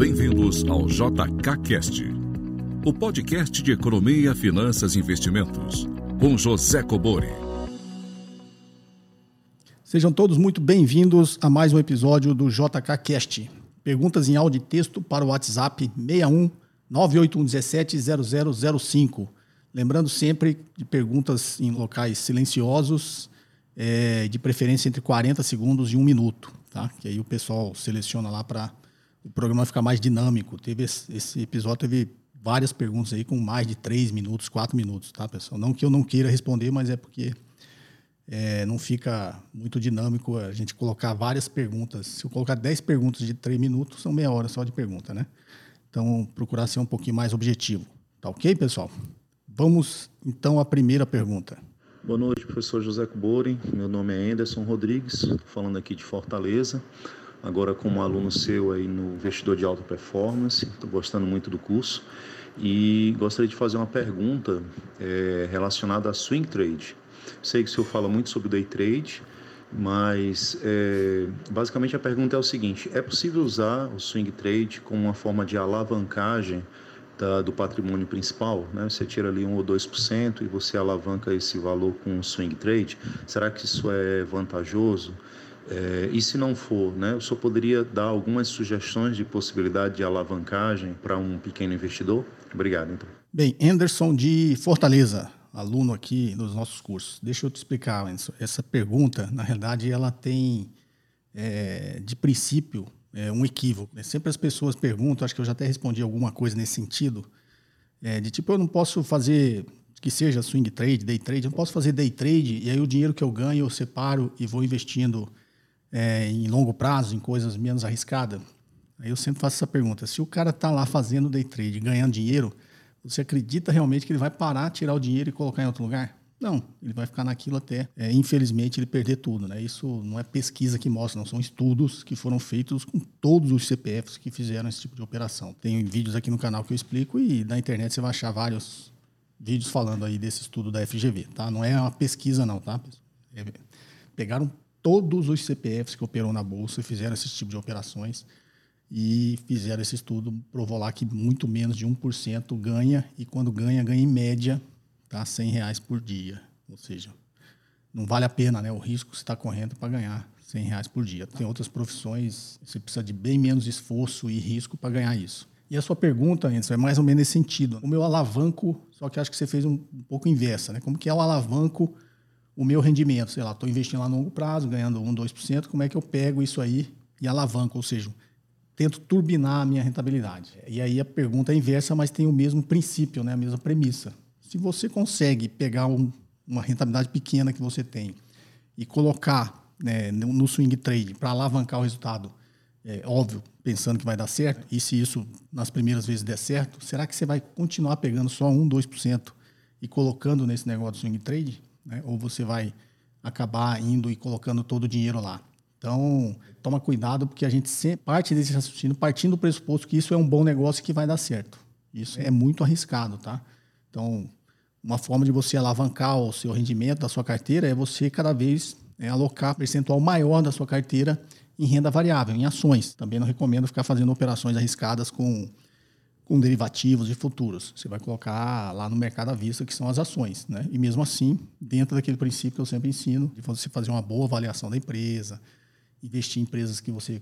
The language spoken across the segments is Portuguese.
Bem-vindos ao JKCast, o podcast de economia, finanças e investimentos, com José Cobori. Sejam todos muito bem-vindos a mais um episódio do JKCast. Perguntas em áudio e texto para o WhatsApp 61 98117 0005. Lembrando sempre de perguntas em locais silenciosos, é, de preferência entre 40 segundos e um minuto, tá? Que aí o pessoal seleciona lá para o programa ficar mais dinâmico. Teve esse, esse, episódio teve várias perguntas aí com mais de 3 minutos, 4 minutos, tá, pessoal? Não que eu não queira responder, mas é porque é, não fica muito dinâmico a gente colocar várias perguntas. Se eu colocar 10 perguntas de 3 minutos, são meia hora só de pergunta, né? Então, procurar ser um pouquinho mais objetivo. Tá ok, pessoal? Vamos então à primeira pergunta. Boa noite, professor José Cuborin. Meu nome é Anderson Rodrigues, falando aqui de Fortaleza. Agora como aluno seu aí no Investidor de Alta Performance, estou gostando muito do curso e gostaria de fazer uma pergunta é, relacionada a swing trade. Sei que o senhor fala muito sobre day trade, mas é, basicamente a pergunta é o seguinte: é possível usar o swing trade como uma forma de alavancagem do patrimônio principal, né? Você tira ali 1 ou 2% e você alavanca esse valor com um swing trade. Será que isso é vantajoso? É, e se não for, né, senhor poderia dar algumas sugestões de possibilidade de alavancagem para um pequeno investidor? Obrigado, então. Bem, Anderson de Fortaleza, aluno aqui nos nossos cursos. Deixa eu te explicar, Anderson. Essa pergunta, na realidade, ela tem, é, de princípio, é, um equívoco. Né? Sempre as pessoas perguntam, acho que eu já até respondi alguma coisa nesse sentido, é, de tipo, eu não posso fazer que seja swing trade, day trade, eu não posso fazer day trade e aí o dinheiro que eu ganho eu separo e vou investindo é, em longo prazo, em coisas menos arriscadas. Aí eu sempre faço essa pergunta: se o cara está lá fazendo day trade, ganhando dinheiro, você acredita realmente que ele vai parar, tirar o dinheiro e colocar em outro lugar? Não, ele vai ficar naquilo até, é, infelizmente, ele perder tudo. Né? Isso não é pesquisa que mostra, não. São estudos que foram feitos com todos os CPFs que fizeram esse tipo de operação. Tem vídeos aqui no canal que eu explico e na internet você vai achar vários vídeos falando aí desse estudo da FGV. Tá? Não é uma pesquisa, não, tá? É, pegaram todos os CPFs que operam na Bolsa fizeram esse tipo de operações e fizeram esse estudo, provou lá que muito menos de 1% ganha e quando ganha, ganha em média tá? 100 reais por dia. Ou seja, não vale a pena né, o risco que você está correndo para ganhar 100 reais por dia. Tem outras profissões, você precisa de bem menos esforço e risco para ganhar isso. E a sua pergunta, Anderson, é mais ou menos nesse sentido. O meu alavanco, só que acho que você fez um, um pouco inversa, né? Como que é o alavanco o meu rendimento? Sei lá, estou investindo lá no longo prazo, ganhando 1, 2%, como é que eu pego isso aí e alavanco? Ou seja, tento turbinar a minha rentabilidade. E aí a pergunta é inversa, mas tem o mesmo princípio, né? a mesma premissa. Se você consegue pegar um, uma rentabilidade pequena que você tem e colocar né, no swing trade para alavancar o resultado, é, óbvio, pensando que vai dar certo, e se isso nas primeiras vezes der certo, será que você vai continuar pegando só 1, 2% e colocando nesse negócio do swing trade? Né? Ou você vai acabar indo e colocando todo o dinheiro lá? Então, toma cuidado, porque a gente parte desse raciocínio partindo do pressuposto que isso é um bom negócio que vai dar certo. Isso é muito arriscado, tá? Então, uma forma de você alavancar o seu rendimento da sua carteira é você cada vez é, alocar percentual maior da sua carteira em renda variável, em ações. Também não recomendo ficar fazendo operações arriscadas com, com derivativos e futuros. Você vai colocar lá no mercado à vista, que são as ações. Né? E mesmo assim, dentro daquele princípio que eu sempre ensino, de você fazer uma boa avaliação da empresa, investir em empresas que você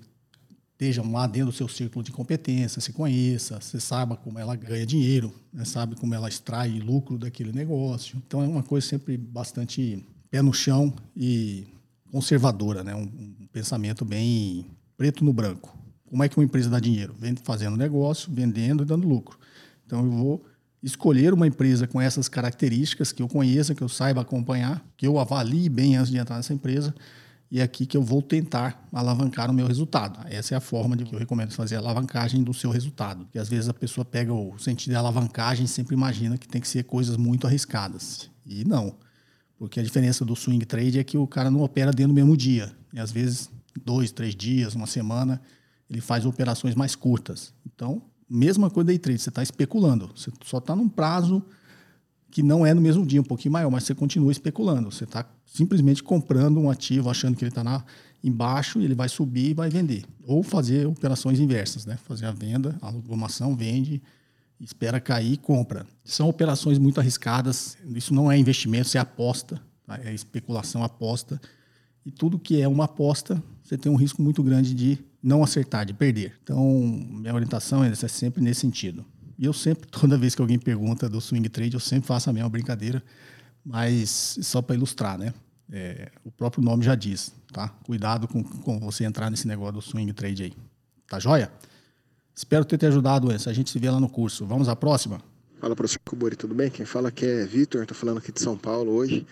estejam lá dentro do seu círculo de competência, se conheça, você saiba como ela ganha dinheiro, né? sabe como ela extrai lucro daquele negócio. Então é uma coisa sempre bastante pé no chão e conservadora, né? um, um pensamento bem preto no branco. Como é que uma empresa dá dinheiro? Fazendo negócio, vendendo e dando lucro. Então eu vou escolher uma empresa com essas características que eu conheça, que eu saiba acompanhar, que eu avalie bem antes de entrar nessa empresa e é aqui que eu vou tentar alavancar o meu resultado. Essa é a forma de que eu recomendo fazer a alavancagem do seu resultado. Porque às vezes a pessoa pega o sentido de alavancagem e sempre imagina que tem que ser coisas muito arriscadas. E não. Porque a diferença do swing trade é que o cara não opera dentro do mesmo dia. E às vezes, dois, três dias, uma semana, ele faz operações mais curtas. Então, mesma coisa day trade, você está especulando. Você só está num prazo que não é no mesmo dia, um pouquinho maior, mas você continua especulando. Você está simplesmente comprando um ativo, achando que ele está embaixo, ele vai subir e vai vender. Ou fazer operações inversas, né? Fazer a venda, aluga uma ação, vende, espera cair e compra. São operações muito arriscadas, isso não é investimento, isso é aposta, tá? é especulação, aposta. E tudo que é uma aposta, você tem um risco muito grande de não acertar, de perder. Então, minha orientação é sempre nesse sentido. E eu sempre, toda vez que alguém pergunta do swing trade, eu sempre faço a mesma brincadeira, mas só para ilustrar, né? É, o próprio nome já diz, tá? Cuidado com, com você entrar nesse negócio do swing trade aí. Tá joia? Espero ter te ajudado, essa. A gente se vê lá no curso. Vamos à próxima? Fala, professor Kubori, tudo bem? Quem fala aqui é Vitor, estou falando aqui de São Paulo hoje.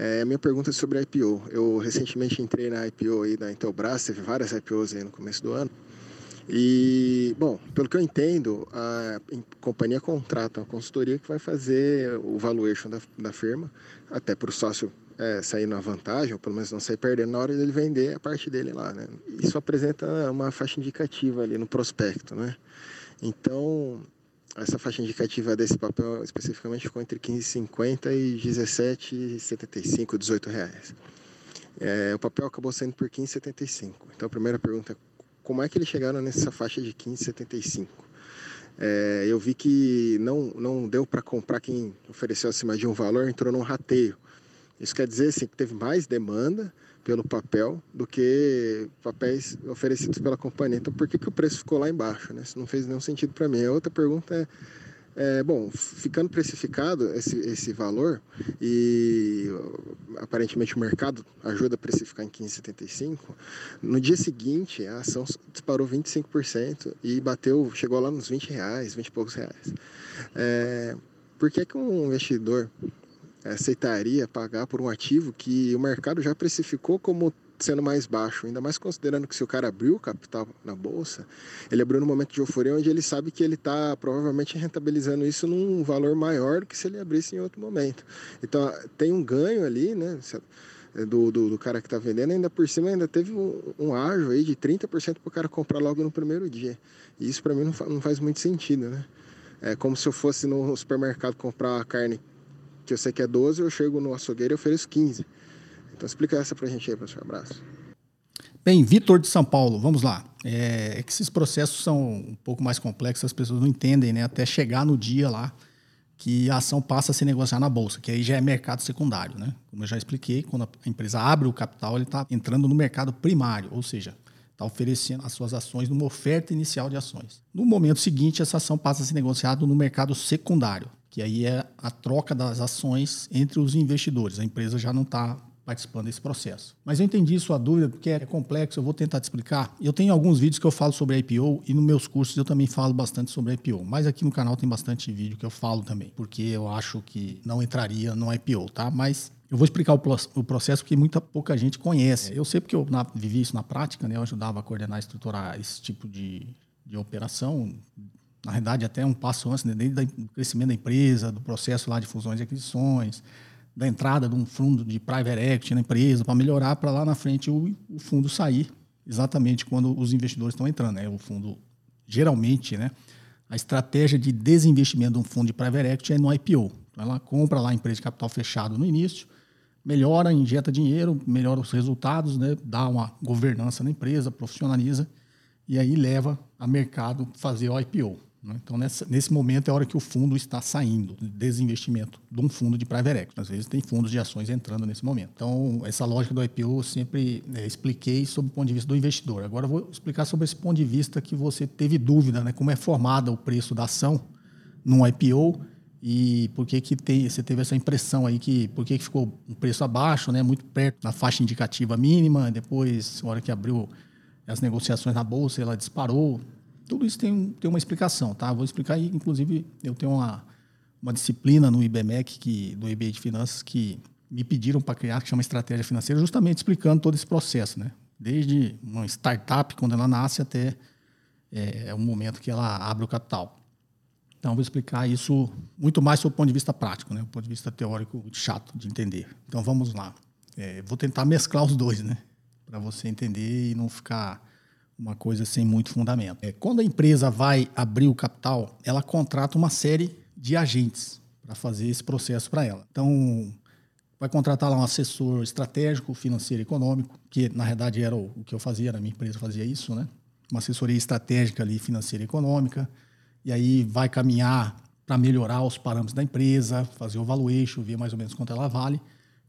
É, minha pergunta é sobre IPO. Eu recentemente entrei na IPO aí da Intelbras, teve várias IPOs aí no começo do ano. E, bom, pelo que eu entendo, a companhia contrata uma consultoria que vai fazer o valuation da, da firma, até para o sócio é, sair na vantagem, ou pelo menos não sair perdendo na hora dele vender a parte dele lá, né? Isso apresenta uma faixa indicativa ali no prospecto, né? Então, essa faixa indicativa desse papel especificamente ficou entre 15,50 e 17,75, 18 reais. É, o papel acabou sendo por 15,75. Então, a primeira pergunta é como é que eles chegaram nessa faixa de 15,75? É, eu vi que não, não deu para comprar quem ofereceu acima de um valor, entrou num rateio. Isso quer dizer assim, que teve mais demanda pelo papel do que papéis oferecidos pela companhia. Então, por que, que o preço ficou lá embaixo? Né? Isso não fez nenhum sentido para mim. A outra pergunta é, é, bom, ficando precificado esse, esse valor e aparentemente o mercado ajuda a precificar em 15,75, no dia seguinte a ação disparou 25% e bateu, chegou lá nos 20 reais, 20 e poucos reais. É, por que, que um investidor aceitaria pagar por um ativo que o mercado já precificou como sendo mais baixo, ainda mais considerando que se o cara abriu o capital na bolsa, ele abriu no momento de euforia onde ele sabe que ele está provavelmente rentabilizando isso num valor maior do que se ele abrisse em outro momento. Então tem um ganho ali, né? Do, do, do cara que está vendendo, ainda por cima ainda teve um, um ágio aí de 30% para o cara comprar logo no primeiro dia. E isso para mim não, fa não faz muito sentido, né? É como se eu fosse no supermercado comprar carne que eu sei que é 12, eu chego no açougueiro e ofereço 15. Então explica essa pra gente aí, professor. Abraço. Bem, Vitor de São Paulo, vamos lá. É, é, que esses processos são um pouco mais complexos, as pessoas não entendem, né? Até chegar no dia lá que a ação passa a se negociar na bolsa, que aí já é mercado secundário, né? Como eu já expliquei, quando a empresa abre o capital, ele está entrando no mercado primário, ou seja, está oferecendo as suas ações numa oferta inicial de ações. No momento seguinte, essa ação passa a ser negociada no mercado secundário, que aí é a troca das ações entre os investidores. A empresa já não está participando desse processo. Mas eu entendi sua dúvida, porque é complexo, eu vou tentar te explicar. Eu tenho alguns vídeos que eu falo sobre IPO e nos meus cursos eu também falo bastante sobre IPO. Mas aqui no canal tem bastante vídeo que eu falo também, porque eu acho que não entraria no IPO, tá? Mas eu vou explicar o, processo porque muita pouca gente conhece. Eu sei porque eu na, vivi isso na prática, né? Eu ajudava a coordenar e estruturar esse tipo de, de operação na realidade, até um passo antes, né, desde o crescimento da empresa, do processo lá de fusões e aquisições, da entrada de um fundo de private equity na empresa, para melhorar para lá na frente o, o, fundo sair exatamente quando os investidores estão entrando. Né? O fundo, geralmente, né, a estratégia de desinvestimento de um fundo de private equity é no IPO. Então, ela compra lá a empresa de capital fechado no início, melhora, injeta dinheiro, melhora os resultados, né, dá uma governança na empresa, profissionaliza, e aí leva a mercado fazer o IPO. Né? Então, nessa, nesse momento é a hora que o fundo está saindo, desinvestimento de um fundo de private equity. Às vezes tem fundos de ações entrando nesse momento. Então, essa lógica do IPO eu sempre é, expliquei sob o ponto de vista do investidor. Agora eu vou explicar sobre esse ponto de vista que você teve dúvida, né? como é formada o preço da ação num IPO e por que, que tem, você teve essa impressão aí que por que, que ficou um preço abaixo, né? muito perto da faixa indicativa mínima, depois, na hora que abriu as negociações na bolsa, ela disparou. Tudo isso tem, tem uma explicação, tá? Vou explicar inclusive, eu tenho uma, uma disciplina no IBMEC, que, do IBA de Finanças, que me pediram para criar, que chama Estratégia Financeira, justamente explicando todo esse processo, né? Desde uma startup, quando ela nasce, até é, é o momento que ela abre o capital. Então, vou explicar isso muito mais sob o ponto de vista prático, né? O ponto de vista teórico chato de entender. Então, vamos lá. É, vou tentar mesclar os dois, né? Para você entender e não ficar uma coisa sem muito fundamento. É, quando a empresa vai abrir o capital, ela contrata uma série de agentes para fazer esse processo para ela. Então, vai contratar lá um assessor estratégico, financeiro e econômico, que na verdade era o, o que eu fazia, na minha empresa fazia isso, né? Uma assessoria estratégica ali, financeira e econômica, e aí vai caminhar para melhorar os parâmetros da empresa, fazer o valuation, ver mais ou menos quanto ela vale.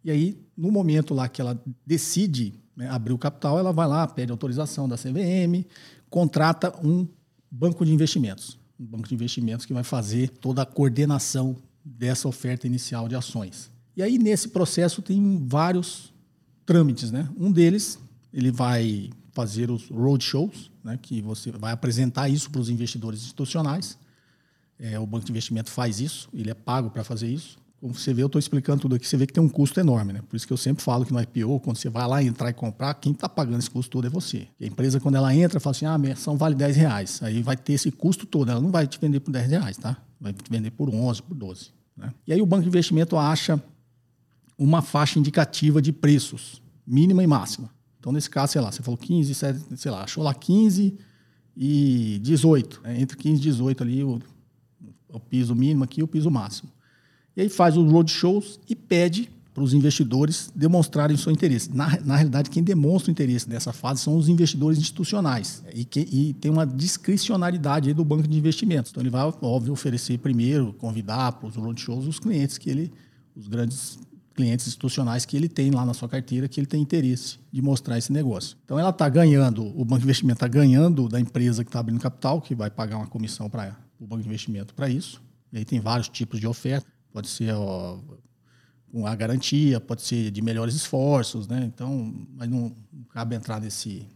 E aí, no momento lá que ela decide né, abrir o capital, ela vai lá, pede autorização da CVM, contrata um banco de investimentos. Um banco de investimentos que vai fazer toda a coordenação dessa oferta inicial de ações. E aí, nesse processo, tem vários trâmites. Né? Um deles, ele vai fazer os roadshows, né, que você vai apresentar isso para os investidores institucionais. É, o banco de investimento faz isso, ele é pago para fazer isso. Como você vê, eu estou explicando tudo aqui, você vê que tem um custo enorme. Né? Por isso que eu sempre falo que no IPO, quando você vai lá entrar e comprar, quem está pagando esse custo todo é você. E a empresa, quando ela entra, fala assim, ah, a ação vale 10 reais. Aí vai ter esse custo todo, ela não vai te vender por 10 reais, tá? Vai te vender por 11, por 12. Né? E aí o banco de investimento acha uma faixa indicativa de preços, mínima e máxima. Então, nesse caso, sei lá, você falou 15, sei lá, achou lá 15 e 18. Né? Entre 15 e 18 ali, o, o piso mínimo aqui e o piso máximo. E aí faz os roadshows e pede para os investidores demonstrarem o seu interesse. Na, na realidade, quem demonstra o interesse nessa fase são os investidores institucionais. E, que, e tem uma discricionariedade do banco de investimentos. Então, ele vai, óbvio, oferecer primeiro, convidar para os roadshows os clientes que ele, os grandes clientes institucionais que ele tem lá na sua carteira, que ele tem interesse de mostrar esse negócio. Então ela está ganhando, o banco de investimento está ganhando da empresa que está abrindo capital, que vai pagar uma comissão para o banco de investimento para isso. E aí tem vários tipos de oferta. Pode ser ó, a garantia, pode ser de melhores esforços, né? Então, mas não, cabe entrar nesse,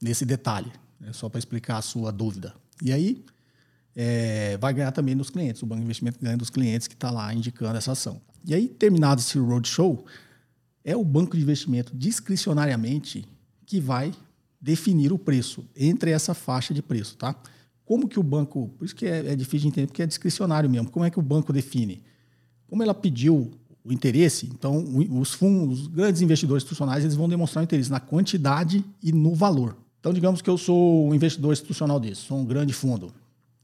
nesse detalhe, né? só para explicar a sua dúvida. E aí é, vai ganhar também dos clientes, o banco de investimento ganha dos clientes que está lá indicando essa ação. E aí, terminado esse roadshow, é o banco de investimento discricionariamente que vai definir o preço entre essa faixa de preço, tá? Como que o banco, por isso que é, é difícil de entender, porque é discricionário mesmo. Como é que o banco define? Como ela pediu o interesse, então os fundos, os grandes investidores institucionais, eles vão demonstrar interesse na quantidade e no valor. Então, digamos que eu sou um investidor institucional desse, sou um grande fundo.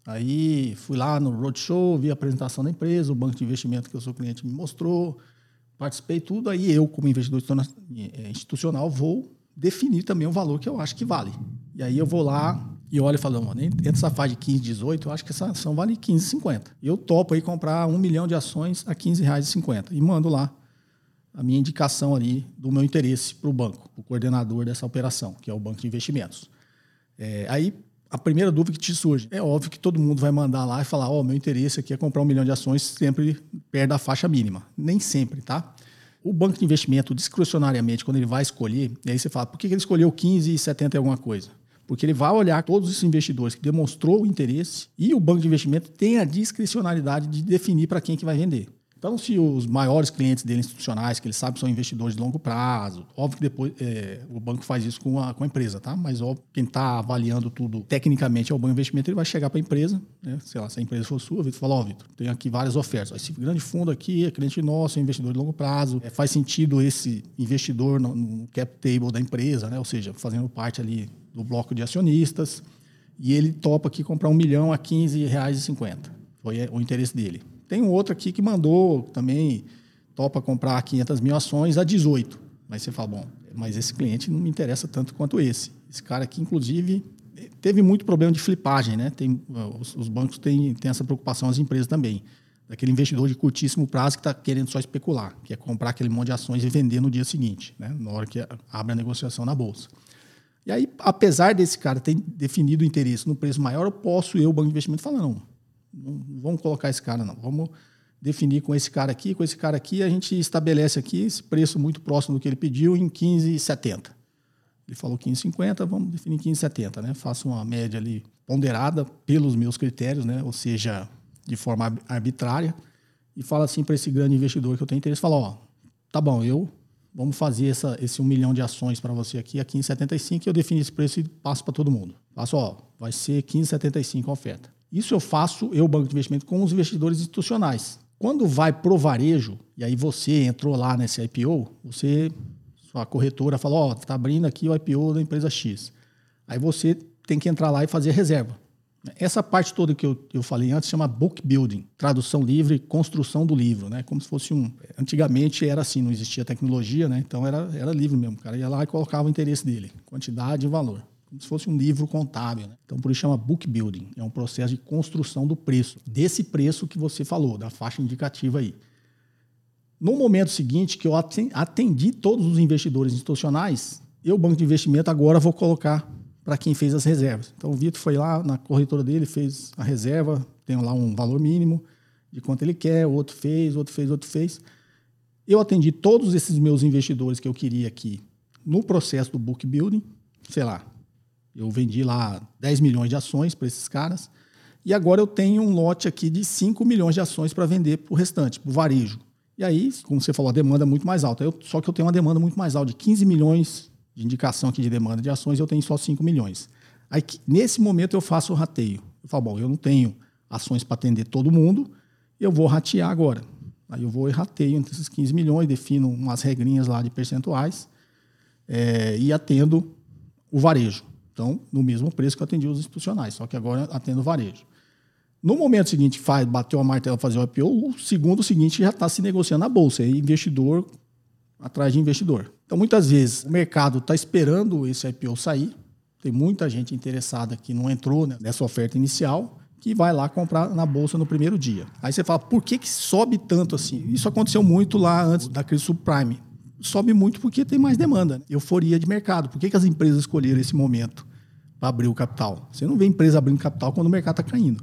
Aí fui lá no roadshow, vi a apresentação da empresa, o banco de investimento que eu sou cliente me mostrou, participei tudo. Aí eu, como investidor é, institucional, vou definir também o valor que eu acho que vale. E aí eu vou lá e olho e falo, mano, entre essa faixa de 15 e 18, eu acho que essa ação vale 15,50. Eu topo aí comprar um milhão de ações a R$ 15,50 e mando lá a minha indicação ali do meu interesse para o banco, o coordenador dessa operação, que é o banco de investimentos. É, aí a primeira dúvida que te surge. É óbvio que todo mundo vai mandar lá e falar: Ó, oh, meu interesse aqui é comprar um milhão de ações sempre perto da faixa mínima. Nem sempre, tá? O banco de investimento, discrecionariamente, quando ele vai escolher, aí você fala: por que ele escolheu 15 e 70 e alguma coisa? Porque ele vai olhar todos esses investidores que demonstrou o interesse e o banco de investimento tem a discricionalidade de definir para quem que vai vender. Então, se os maiores clientes dele institucionais, que ele sabe são investidores de longo prazo, óbvio que depois é, o banco faz isso com a, com a empresa, tá? Mas quem está avaliando tudo tecnicamente é o banco de investimento, ele vai chegar para a empresa, né? sei lá, se a empresa for sua, Vitor, fala, ó, Vitor, tem aqui várias ofertas. Esse grande fundo aqui é cliente nosso, é investidor de longo prazo, é, faz sentido esse investidor no, no cap table da empresa, né? Ou seja, fazendo parte ali do bloco de acionistas, e ele topa aqui comprar um milhão a 15 reais e 50. Foi é, o interesse dele. Tem um outro aqui que mandou também, topa comprar 500 mil ações a 18. Mas você fala, bom, mas esse cliente não me interessa tanto quanto esse. Esse cara aqui, inclusive, teve muito problema de flipagem, né? Tem, os, os bancos têm, têm essa preocupação, as empresas também. Daquele investidor de curtíssimo prazo que está querendo só especular, que é comprar aquele monte de ações e vender no dia seguinte, né? na hora que abre a negociação na bolsa. E aí, apesar desse cara ter definido o interesse no preço maior, eu posso, eu, banco de investimento, falar, não, não vamos colocar esse cara, não. Vamos definir com esse cara aqui, com esse cara aqui, a gente estabelece aqui esse preço muito próximo do que ele pediu em 15,70. Ele falou 15,50, vamos definir 15,70, né? Faço uma média ali ponderada pelos meus critérios, né? Ou seja, de forma arbitrária, e fala assim para esse grande investidor que eu tenho interesse, fala, ó, tá bom, eu vamos fazer essa, esse um milhão de ações para você aqui a 15,75 e eu defino esse preço e passo para todo mundo. Passo, ó, vai ser 15,75 a oferta. Isso eu faço, eu, banco de investimento, com os investidores institucionais. Quando vai pro varejo, e aí você entrou lá nesse IPO, você, sua corretora falou, ó, tá abrindo aqui o IPO da empresa X. Aí você tem que entrar lá e fazer reserva. Essa parte toda que eu, eu falei antes chama book building, tradução livre, construção do livro, né? Como se fosse um. Antigamente era assim, não existia tecnologia, né? Então era, era livro mesmo. O cara ia lá e colocava o interesse dele, quantidade e valor. Como se fosse um livro contábil. Né? Então por isso chama book building. É um processo de construção do preço. Desse preço que você falou, da faixa indicativa aí. No momento seguinte, que eu atendi todos os investidores institucionais, eu, banco de investimento, agora vou colocar para quem fez as reservas. Então o Vitor foi lá na corretora dele, fez a reserva, tem lá um valor mínimo de quanto ele quer, o outro fez, outro fez, outro fez. Eu atendi todos esses meus investidores que eu queria aqui no processo do book building, sei lá, eu vendi lá 10 milhões de ações para esses caras, e agora eu tenho um lote aqui de 5 milhões de ações para vender para o restante, para o varejo. E aí, como você falou, a demanda é muito mais alta. Eu, só que eu tenho uma demanda muito mais alta, de 15 milhões de indicação aqui de demanda de ações, eu tenho só 5 milhões. Aí, nesse momento, eu faço o rateio. Eu falo, bom, eu não tenho ações para atender todo mundo, eu vou ratear agora. Aí eu vou e rateio entre esses 15 milhões, defino umas regrinhas lá de percentuais é, e atendo o varejo. Então, no mesmo preço que eu atendi os institucionais, só que agora atendo o varejo. No momento seguinte, faz, bateu a martela fazer o IPO, o segundo seguinte já está se negociando na bolsa. Aí investidor atrás de investidor. Então, muitas vezes, o mercado está esperando esse IPO sair. Tem muita gente interessada que não entrou né, nessa oferta inicial, que vai lá comprar na bolsa no primeiro dia. Aí você fala, por que, que sobe tanto assim? Isso aconteceu muito lá antes da crise subprime. Sobe muito porque tem mais demanda, né? euforia de mercado. Por que, que as empresas escolheram esse momento para abrir o capital? Você não vê empresa abrindo capital quando o mercado está caindo.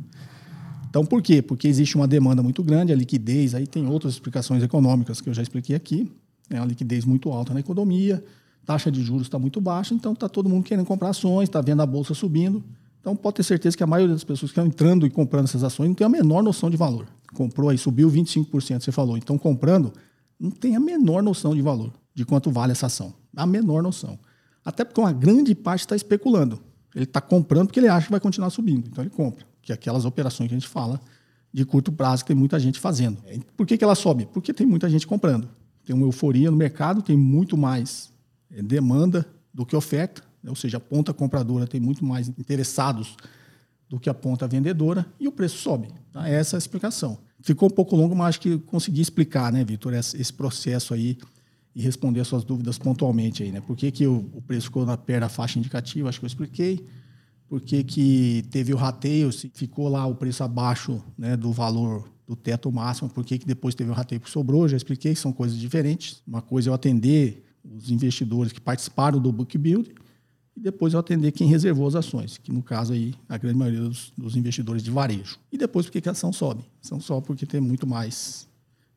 Então, por quê? Porque existe uma demanda muito grande, a liquidez, aí tem outras explicações econômicas que eu já expliquei aqui, é uma liquidez muito alta na economia, taxa de juros está muito baixa, então está todo mundo querendo comprar ações, está vendo a bolsa subindo. Então pode ter certeza que a maioria das pessoas que estão entrando e comprando essas ações não tem a menor noção de valor. Comprou aí, subiu 25%, você falou. Então comprando, não tem a menor noção de valor, de quanto vale essa ação. A menor noção. Até porque uma grande parte está especulando. Ele está comprando porque ele acha que vai continuar subindo. Então ele compra. Que é aquelas operações que a gente fala de curto prazo que tem muita gente fazendo. Por que, que ela sobe? Porque tem muita gente comprando tem uma euforia no mercado, tem muito mais é, demanda do que oferta, né? ou seja, a ponta compradora tem muito mais interessados do que a ponta vendedora e o preço sobe. Tá? Essa é a explicação. Ficou um pouco longo, mas acho que consegui explicar, né, Vitor, esse processo aí e responder as suas dúvidas pontualmente aí, né? Por que, que o, preço ficou na perna da faixa indicativa? Acho que eu expliquei. Por que, que teve o rateio, se ficou lá o preço abaixo né, do valor do teto máximo, por que depois teve o rateio que sobrou, já expliquei, são coisas diferentes. Uma coisa é eu atender os investidores que participaram do book build e depois eu atender quem reservou as ações, que no caso aí a grande maioria dos, dos investidores de varejo. E depois por que a ação sobe? A ação sobe porque tem muito mais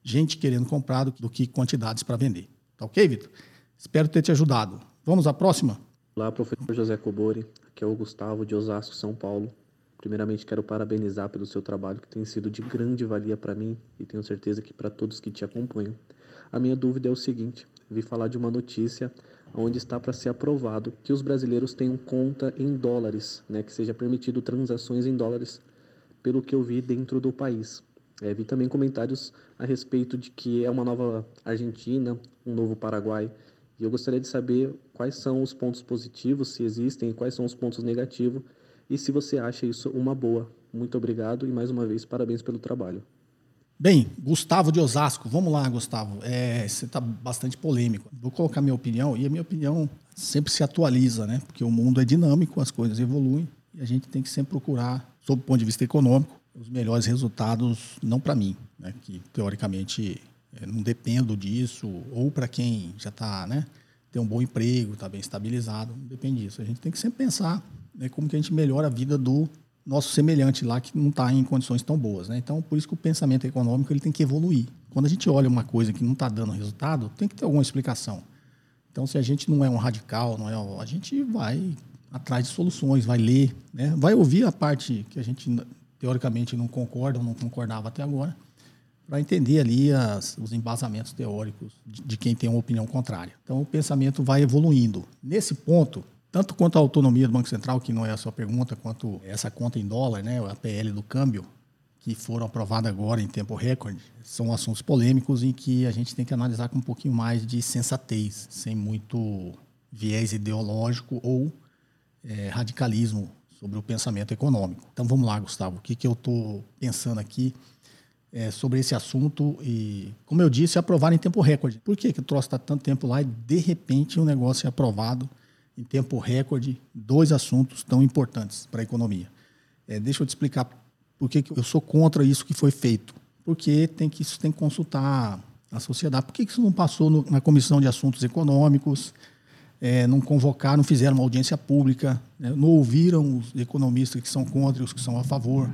gente querendo comprar do, do que quantidades para vender. Tá ok, Vitor? Espero ter te ajudado. Vamos à próxima? Olá, professor José Cobori. Aqui é o Gustavo de Osasco, São Paulo. Primeiramente, quero parabenizar pelo seu trabalho, que tem sido de grande valia para mim e tenho certeza que para todos que te acompanham. A minha dúvida é o seguinte: vi falar de uma notícia onde está para ser aprovado que os brasileiros tenham conta em dólares, né, que seja permitido transações em dólares, pelo que eu vi dentro do país. É, vi também comentários a respeito de que é uma nova Argentina, um novo Paraguai, e eu gostaria de saber quais são os pontos positivos, se existem, e quais são os pontos negativos e se você acha isso uma boa. Muito obrigado e mais uma vez parabéns pelo trabalho. Bem, Gustavo de Osasco, vamos lá, Gustavo. É, você está bastante polêmico. Vou colocar minha opinião e a minha opinião sempre se atualiza, né? Porque o mundo é dinâmico, as coisas evoluem e a gente tem que sempre procurar, sob o ponto de vista econômico, os melhores resultados, não para mim, né? Que teoricamente é, não dependo disso, ou para quem já está, né? Tem um bom emprego, está bem estabilizado, não depende disso. A gente tem que sempre pensar né, como que a gente melhora a vida do nosso semelhante lá que não está em condições tão boas. Né? Então, por isso que o pensamento econômico ele tem que evoluir. Quando a gente olha uma coisa que não está dando resultado, tem que ter alguma explicação. Então, se a gente não é um radical, não é, a gente vai atrás de soluções, vai ler, né? vai ouvir a parte que a gente teoricamente não concorda ou não concordava até agora, para entender ali as, os embasamentos teóricos de, de quem tem uma opinião contrária. Então, o pensamento vai evoluindo. Nesse ponto, tanto quanto a autonomia do Banco Central, que não é a sua pergunta, quanto essa conta em dólar, né, a PL do câmbio, que foram aprovadas agora em tempo recorde, são assuntos polêmicos em que a gente tem que analisar com um pouquinho mais de sensatez, sem muito viés ideológico ou é, radicalismo sobre o pensamento econômico. Então vamos lá, Gustavo, o que, que eu estou pensando aqui é, sobre esse assunto e, como eu disse, aprovar em tempo recorde. Por que, que o troço está tanto tempo lá e de repente o negócio é aprovado em tempo recorde, dois assuntos tão importantes para a economia? É, deixa eu te explicar por que, eu sou contra isso que foi feito. Porque tem que, isso tem que consultar a sociedade. Por que, que isso não passou no, na Comissão de Assuntos Econômicos? É, não convocaram, não fizeram uma audiência pública, né? não ouviram os economistas que são contra e os que são a favor.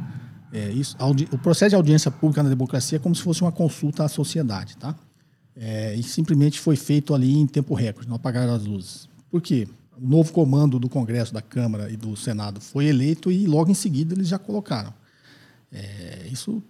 É, isso, o processo de audiência pública na democracia é como se fosse uma consulta à sociedade, tá? É, e simplesmente foi feito ali em tempo recorde, não apagaram as luzes. Por quê? O novo comando do Congresso, da Câmara e do Senado foi eleito e logo em seguida eles já colocaram. É, isso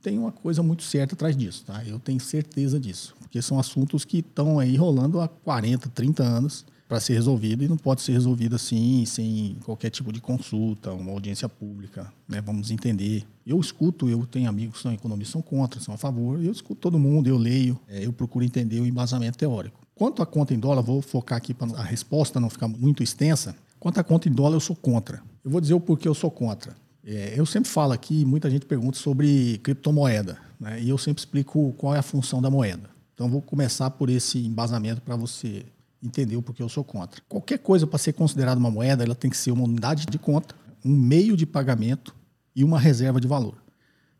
tem uma coisa muito certa atrás disso, tá? Eu tenho certeza disso, porque são assuntos que estão aí rolando há 40, 30 anos para ser resolvido e não pode ser resolvido assim, sem qualquer tipo de consulta, uma audiência pública. Né? Vamos entender. Eu escuto, eu tenho amigos que são economistas, são contra, são a favor, eu escuto todo mundo, eu leio, é, eu procuro entender o embasamento teórico. Quanto à conta em dólar, vou focar aqui para a resposta não ficar muito extensa. Quanto à conta em dólar, eu sou contra. Eu vou dizer o porquê eu sou contra. É, eu sempre falo aqui, muita gente pergunta sobre criptomoeda, né? e eu sempre explico qual é a função da moeda. Então, vou começar por esse embasamento para você entendeu porque eu sou contra. Qualquer coisa para ser considerada uma moeda, ela tem que ser uma unidade de conta, um meio de pagamento e uma reserva de valor.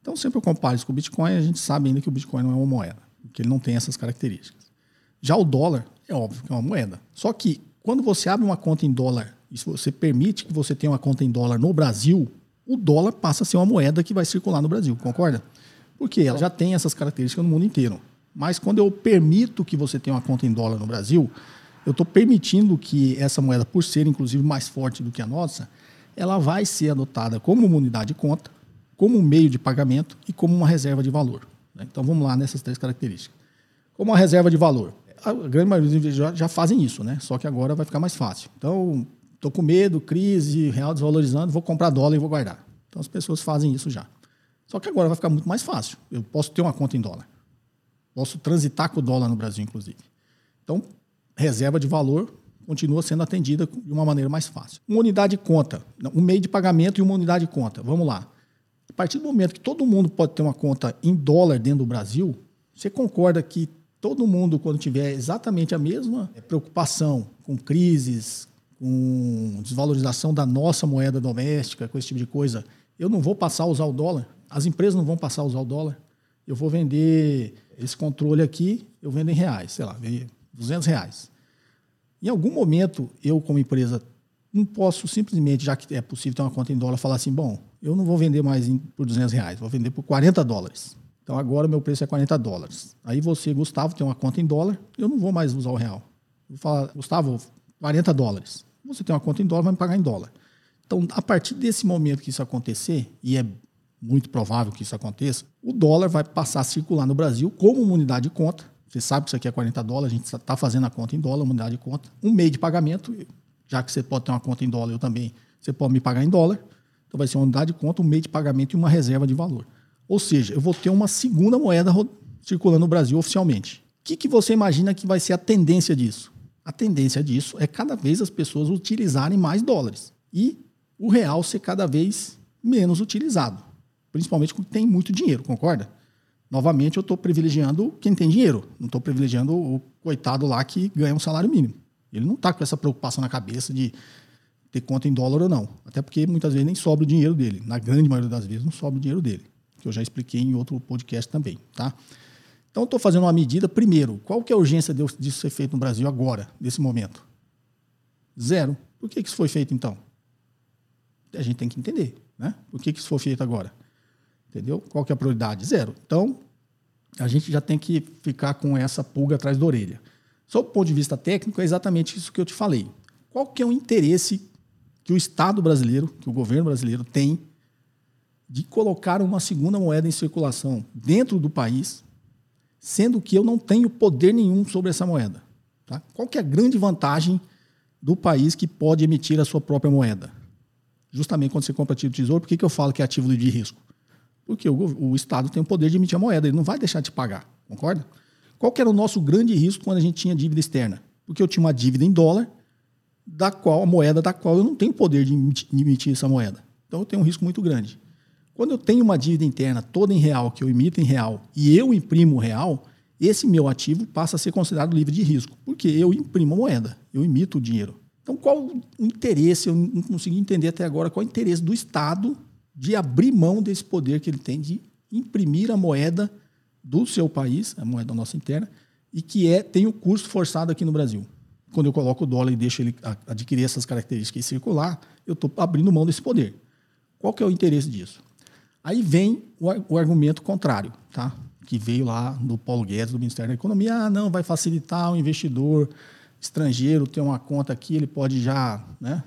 Então, sempre eu comparo isso com o Bitcoin, a gente sabe ainda que o Bitcoin não é uma moeda, porque ele não tem essas características. Já o dólar, é óbvio que é uma moeda. Só que, quando você abre uma conta em dólar e você permite que você tenha uma conta em dólar no Brasil, o dólar passa a ser uma moeda que vai circular no Brasil, concorda? Porque ela já tem essas características no mundo inteiro. Mas quando eu permito que você tenha uma conta em dólar no Brasil, eu estou permitindo que essa moeda, por ser inclusive mais forte do que a nossa, ela vai ser adotada como uma unidade de conta, como um meio de pagamento e como uma reserva de valor. Né? Então vamos lá nessas três características. Como uma reserva de valor, a grande maioria dos investidores já fazem isso, né? Só que agora vai ficar mais fácil. Então, estou com medo, crise, real desvalorizando, vou comprar dólar e vou guardar. Então as pessoas fazem isso já. Só que agora vai ficar muito mais fácil. Eu posso ter uma conta em dólar. Posso transitar com o dólar no Brasil, inclusive. Então, reserva de valor continua sendo atendida de uma maneira mais fácil. Uma unidade de conta, um meio de pagamento e uma unidade de conta. Vamos lá. A partir do momento que todo mundo pode ter uma conta em dólar dentro do Brasil, você concorda que todo mundo, quando tiver exatamente a mesma preocupação com crises, com desvalorização da nossa moeda doméstica, com esse tipo de coisa, eu não vou passar a usar o dólar? As empresas não vão passar a usar o dólar? Eu vou vender esse controle aqui, eu vendo em reais, sei lá, 200 reais. Em algum momento, eu, como empresa, não posso simplesmente, já que é possível ter uma conta em dólar, falar assim: bom, eu não vou vender mais por 200 reais, vou vender por 40 dólares. Então agora meu preço é 40 dólares. Aí você, Gustavo, tem uma conta em dólar, eu não vou mais usar o real. Vou falar, Gustavo, 40 dólares. Você tem uma conta em dólar, vai me pagar em dólar. Então, a partir desse momento que isso acontecer, e é muito provável que isso aconteça, o dólar vai passar a circular no Brasil como uma unidade de conta você sabe que isso aqui é 40 dólares, a gente está fazendo a conta em dólar, uma unidade de conta. Um meio de pagamento, já que você pode ter uma conta em dólar, eu também, você pode me pagar em dólar. Então vai ser uma unidade de conta, um meio de pagamento e uma reserva de valor. Ou seja, eu vou ter uma segunda moeda circulando no Brasil oficialmente. O que, que você imagina que vai ser a tendência disso? A tendência disso é cada vez as pessoas utilizarem mais dólares e o real ser cada vez menos utilizado, principalmente quando tem muito dinheiro, concorda? Novamente, eu estou privilegiando quem tem dinheiro, não estou privilegiando o coitado lá que ganha um salário mínimo. Ele não está com essa preocupação na cabeça de ter conta em dólar ou não. Até porque muitas vezes nem sobra o dinheiro dele. Na grande maioria das vezes não sobra o dinheiro dele. Que eu já expliquei em outro podcast também. Tá? Então, estou fazendo uma medida. Primeiro, qual que é a urgência disso ser feito no Brasil agora, nesse momento? Zero. Por que, que isso foi feito então? A gente tem que entender. Né? Por que, que isso foi feito agora? Entendeu? Qual que é a prioridade? Zero. Então, a gente já tem que ficar com essa pulga atrás da orelha. Sob o ponto de vista técnico, é exatamente isso que eu te falei. Qual que é o interesse que o Estado brasileiro, que o governo brasileiro tem de colocar uma segunda moeda em circulação dentro do país, sendo que eu não tenho poder nenhum sobre essa moeda? Tá? Qual que é a grande vantagem do país que pode emitir a sua própria moeda? Justamente quando você compra ativo de tesouro, por que, que eu falo que é ativo de risco? Porque o, o Estado tem o poder de emitir a moeda, ele não vai deixar de pagar, concorda? Qual que era o nosso grande risco quando a gente tinha dívida externa? Porque eu tinha uma dívida em dólar da qual a moeda da qual eu não tenho poder de emitir, de emitir essa moeda. Então eu tenho um risco muito grande. Quando eu tenho uma dívida interna toda em real, que eu emito em real, e eu imprimo real, esse meu ativo passa a ser considerado livre de risco, porque eu imprimo moeda, eu emito o dinheiro. Então, qual o interesse? Eu não consegui entender até agora qual o interesse do Estado de abrir mão desse poder que ele tem de imprimir a moeda do seu país, a moeda nossa interna, e que é tem o custo forçado aqui no Brasil. Quando eu coloco o dólar e deixo ele adquirir essas características e circular, eu estou abrindo mão desse poder. Qual que é o interesse disso? Aí vem o, o argumento contrário, tá? que veio lá do Paulo Guedes, do Ministério da Economia. Ah, não, vai facilitar o investidor estrangeiro ter uma conta aqui, ele pode já, né?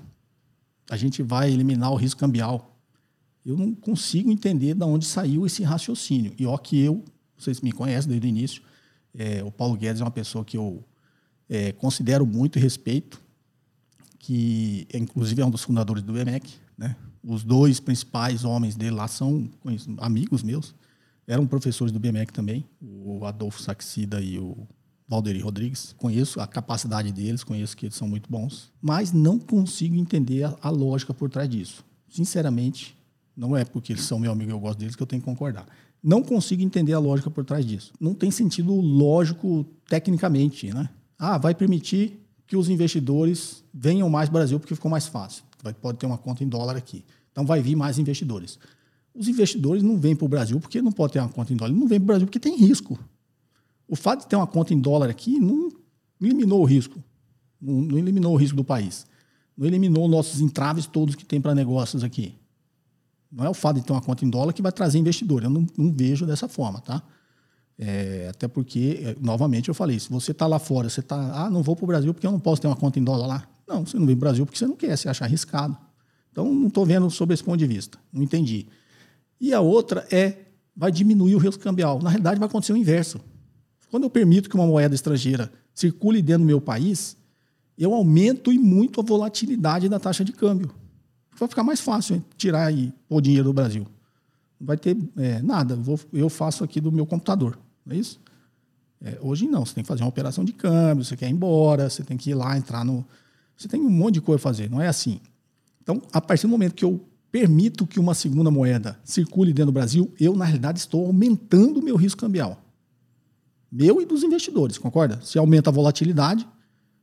A gente vai eliminar o risco cambial. Eu não consigo entender de onde saiu esse raciocínio. E ó que eu, vocês me conhecem desde o início, é, o Paulo Guedes é uma pessoa que eu é, considero muito respeito, que inclusive é um dos fundadores do BMEC, né? Os dois principais homens dele lá são amigos meus, eram professores do BMEC também, o Adolfo Saxida e o Valderi Rodrigues. Conheço a capacidade deles, conheço que eles são muito bons, mas não consigo entender a, a lógica por trás disso. Sinceramente, não é porque eles são meu amigo e eu gosto deles que eu tenho que concordar. Não consigo entender a lógica por trás disso. Não tem sentido lógico tecnicamente, né? Ah, vai permitir que os investidores venham mais ao Brasil porque ficou mais fácil. Vai, pode ter uma conta em dólar aqui. Então vai vir mais investidores. Os investidores não vêm para o Brasil porque não pode ter uma conta em dólar. Não vêm para o Brasil porque tem risco. O fato de ter uma conta em dólar aqui não eliminou o risco. Não, não eliminou o risco do país. Não eliminou nossos entraves todos que tem para negócios aqui. Não é o fato de ter uma conta em dólar que vai trazer investidor. Eu não, não vejo dessa forma, tá? É, até porque, é, novamente, eu falei, se você está lá fora, você está, ah, não vou para o Brasil porque eu não posso ter uma conta em dólar lá. Não, você não vem para o Brasil porque você não quer, você acha arriscado. Então, não estou vendo sob esse ponto de vista. Não entendi. E a outra é, vai diminuir o risco cambial. Na realidade, vai acontecer o inverso. Quando eu permito que uma moeda estrangeira circule dentro do meu país, eu aumento e muito a volatilidade da taxa de câmbio. Vai ficar mais fácil tirar e pôr dinheiro do Brasil. Não vai ter é, nada. Eu faço aqui do meu computador. Não é isso? É, hoje não. Você tem que fazer uma operação de câmbio, você quer ir embora, você tem que ir lá, entrar no. Você tem um monte de coisa a fazer. Não é assim. Então, a partir do momento que eu permito que uma segunda moeda circule dentro do Brasil, eu, na realidade, estou aumentando o meu risco cambial. Meu e dos investidores, concorda? Se aumenta a volatilidade,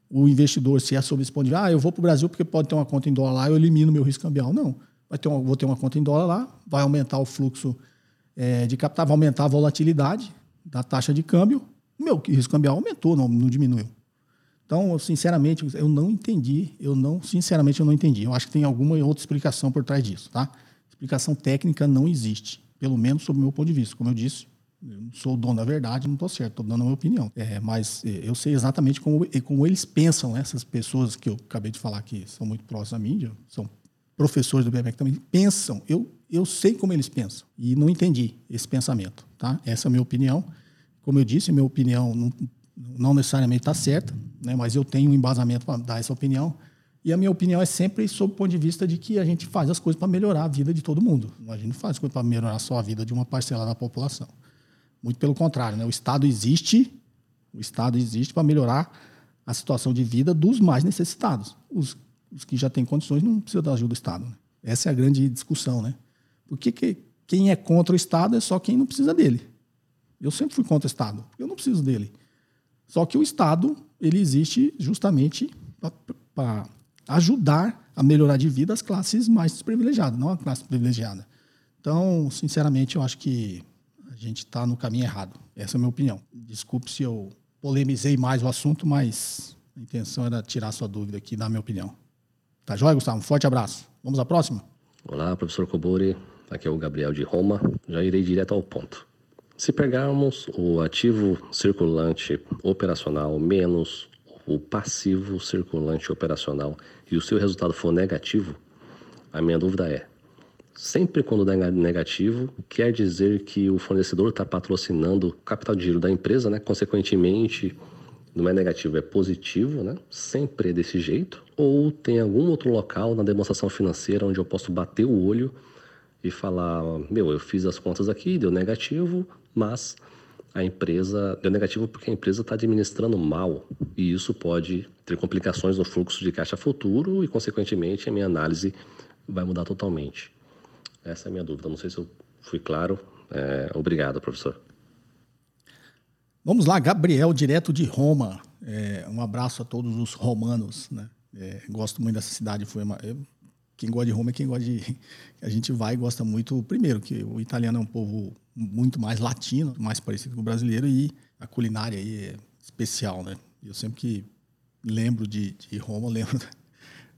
o investidor, se é sob esse ponto de ah, eu vou para o Brasil porque pode ter uma conta em dólar lá, eu elimino meu risco cambial. Não. Vai ter uma, vou ter uma conta em dólar lá, vai aumentar o fluxo é, de capital, vai aumentar a volatilidade da taxa de câmbio. Meu risco cambial aumentou, não, não diminuiu. Então, sinceramente, eu não entendi. Eu não, sinceramente, eu não entendi. Eu acho que tem alguma outra explicação por trás disso, tá? Explicação técnica não existe, pelo menos sob o meu ponto de vista. Como eu disse, eu não sou o dono da verdade, não estou certo, estou dando a minha opinião. É, mas é, eu sei exatamente como, como eles pensam, né? essas pessoas que eu acabei de falar que são muito próximas à mídia, são professores do BMEC também, pensam. Eu, eu sei como eles pensam e não entendi esse pensamento, tá? Essa é a minha opinião. Como eu disse, minha opinião não, não necessariamente está certa, né, mas eu tenho um embasamento para dar essa opinião. E a minha opinião é sempre sob o ponto de vista de que a gente faz as coisas para melhorar a vida de todo mundo. A gente não faz as coisas para melhorar só a vida de uma parcela da população. Muito pelo contrário, né? o Estado existe, o Estado existe para melhorar a situação de vida dos mais necessitados. Os, os que já têm condições não precisam da ajuda do Estado. Né? Essa é a grande discussão. Né? Por que, que quem é contra o Estado é só quem não precisa dele? Eu sempre fui contra o Estado, eu não preciso dele. Só que o Estado ele existe justamente para ajudar a melhorar de vida as classes mais desprivilegiadas, não a classe privilegiada. Então, sinceramente, eu acho que a gente está no caminho errado. Essa é a minha opinião. Desculpe se eu polemizei mais o assunto, mas a intenção era tirar sua dúvida aqui, dar minha opinião. Tá joia, Gustavo? Um forte abraço. Vamos à próxima? Olá, professor Cobori. Aqui é o Gabriel de Roma. Já irei direto ao ponto. Se pegarmos o ativo circulante operacional menos o passivo circulante operacional e o seu resultado for negativo, a minha dúvida é: sempre quando dá negativo, quer dizer que o fornecedor está patrocinando o capital de giro da empresa, né? Consequentemente, não é negativo, é positivo, né? Sempre é desse jeito? Ou tem algum outro local na demonstração financeira onde eu posso bater o olho e falar: meu, eu fiz as contas aqui, deu negativo, mas a empresa deu negativo porque a empresa está administrando mal e isso pode ter complicações no fluxo de caixa futuro e, consequentemente, a minha análise vai mudar totalmente. Essa é a minha dúvida. Não sei se eu fui claro. É, obrigado, professor. Vamos lá, Gabriel, direto de Roma. É, um abraço a todos os romanos. Né? É, gosto muito dessa cidade. Foi uma, quem gosta de Roma é quem gosta de. A gente vai e gosta muito, primeiro, que o italiano é um povo muito mais latino, mais parecido com o brasileiro, e a culinária aí é especial, né? Eu sempre que lembro de, de Roma, lembro.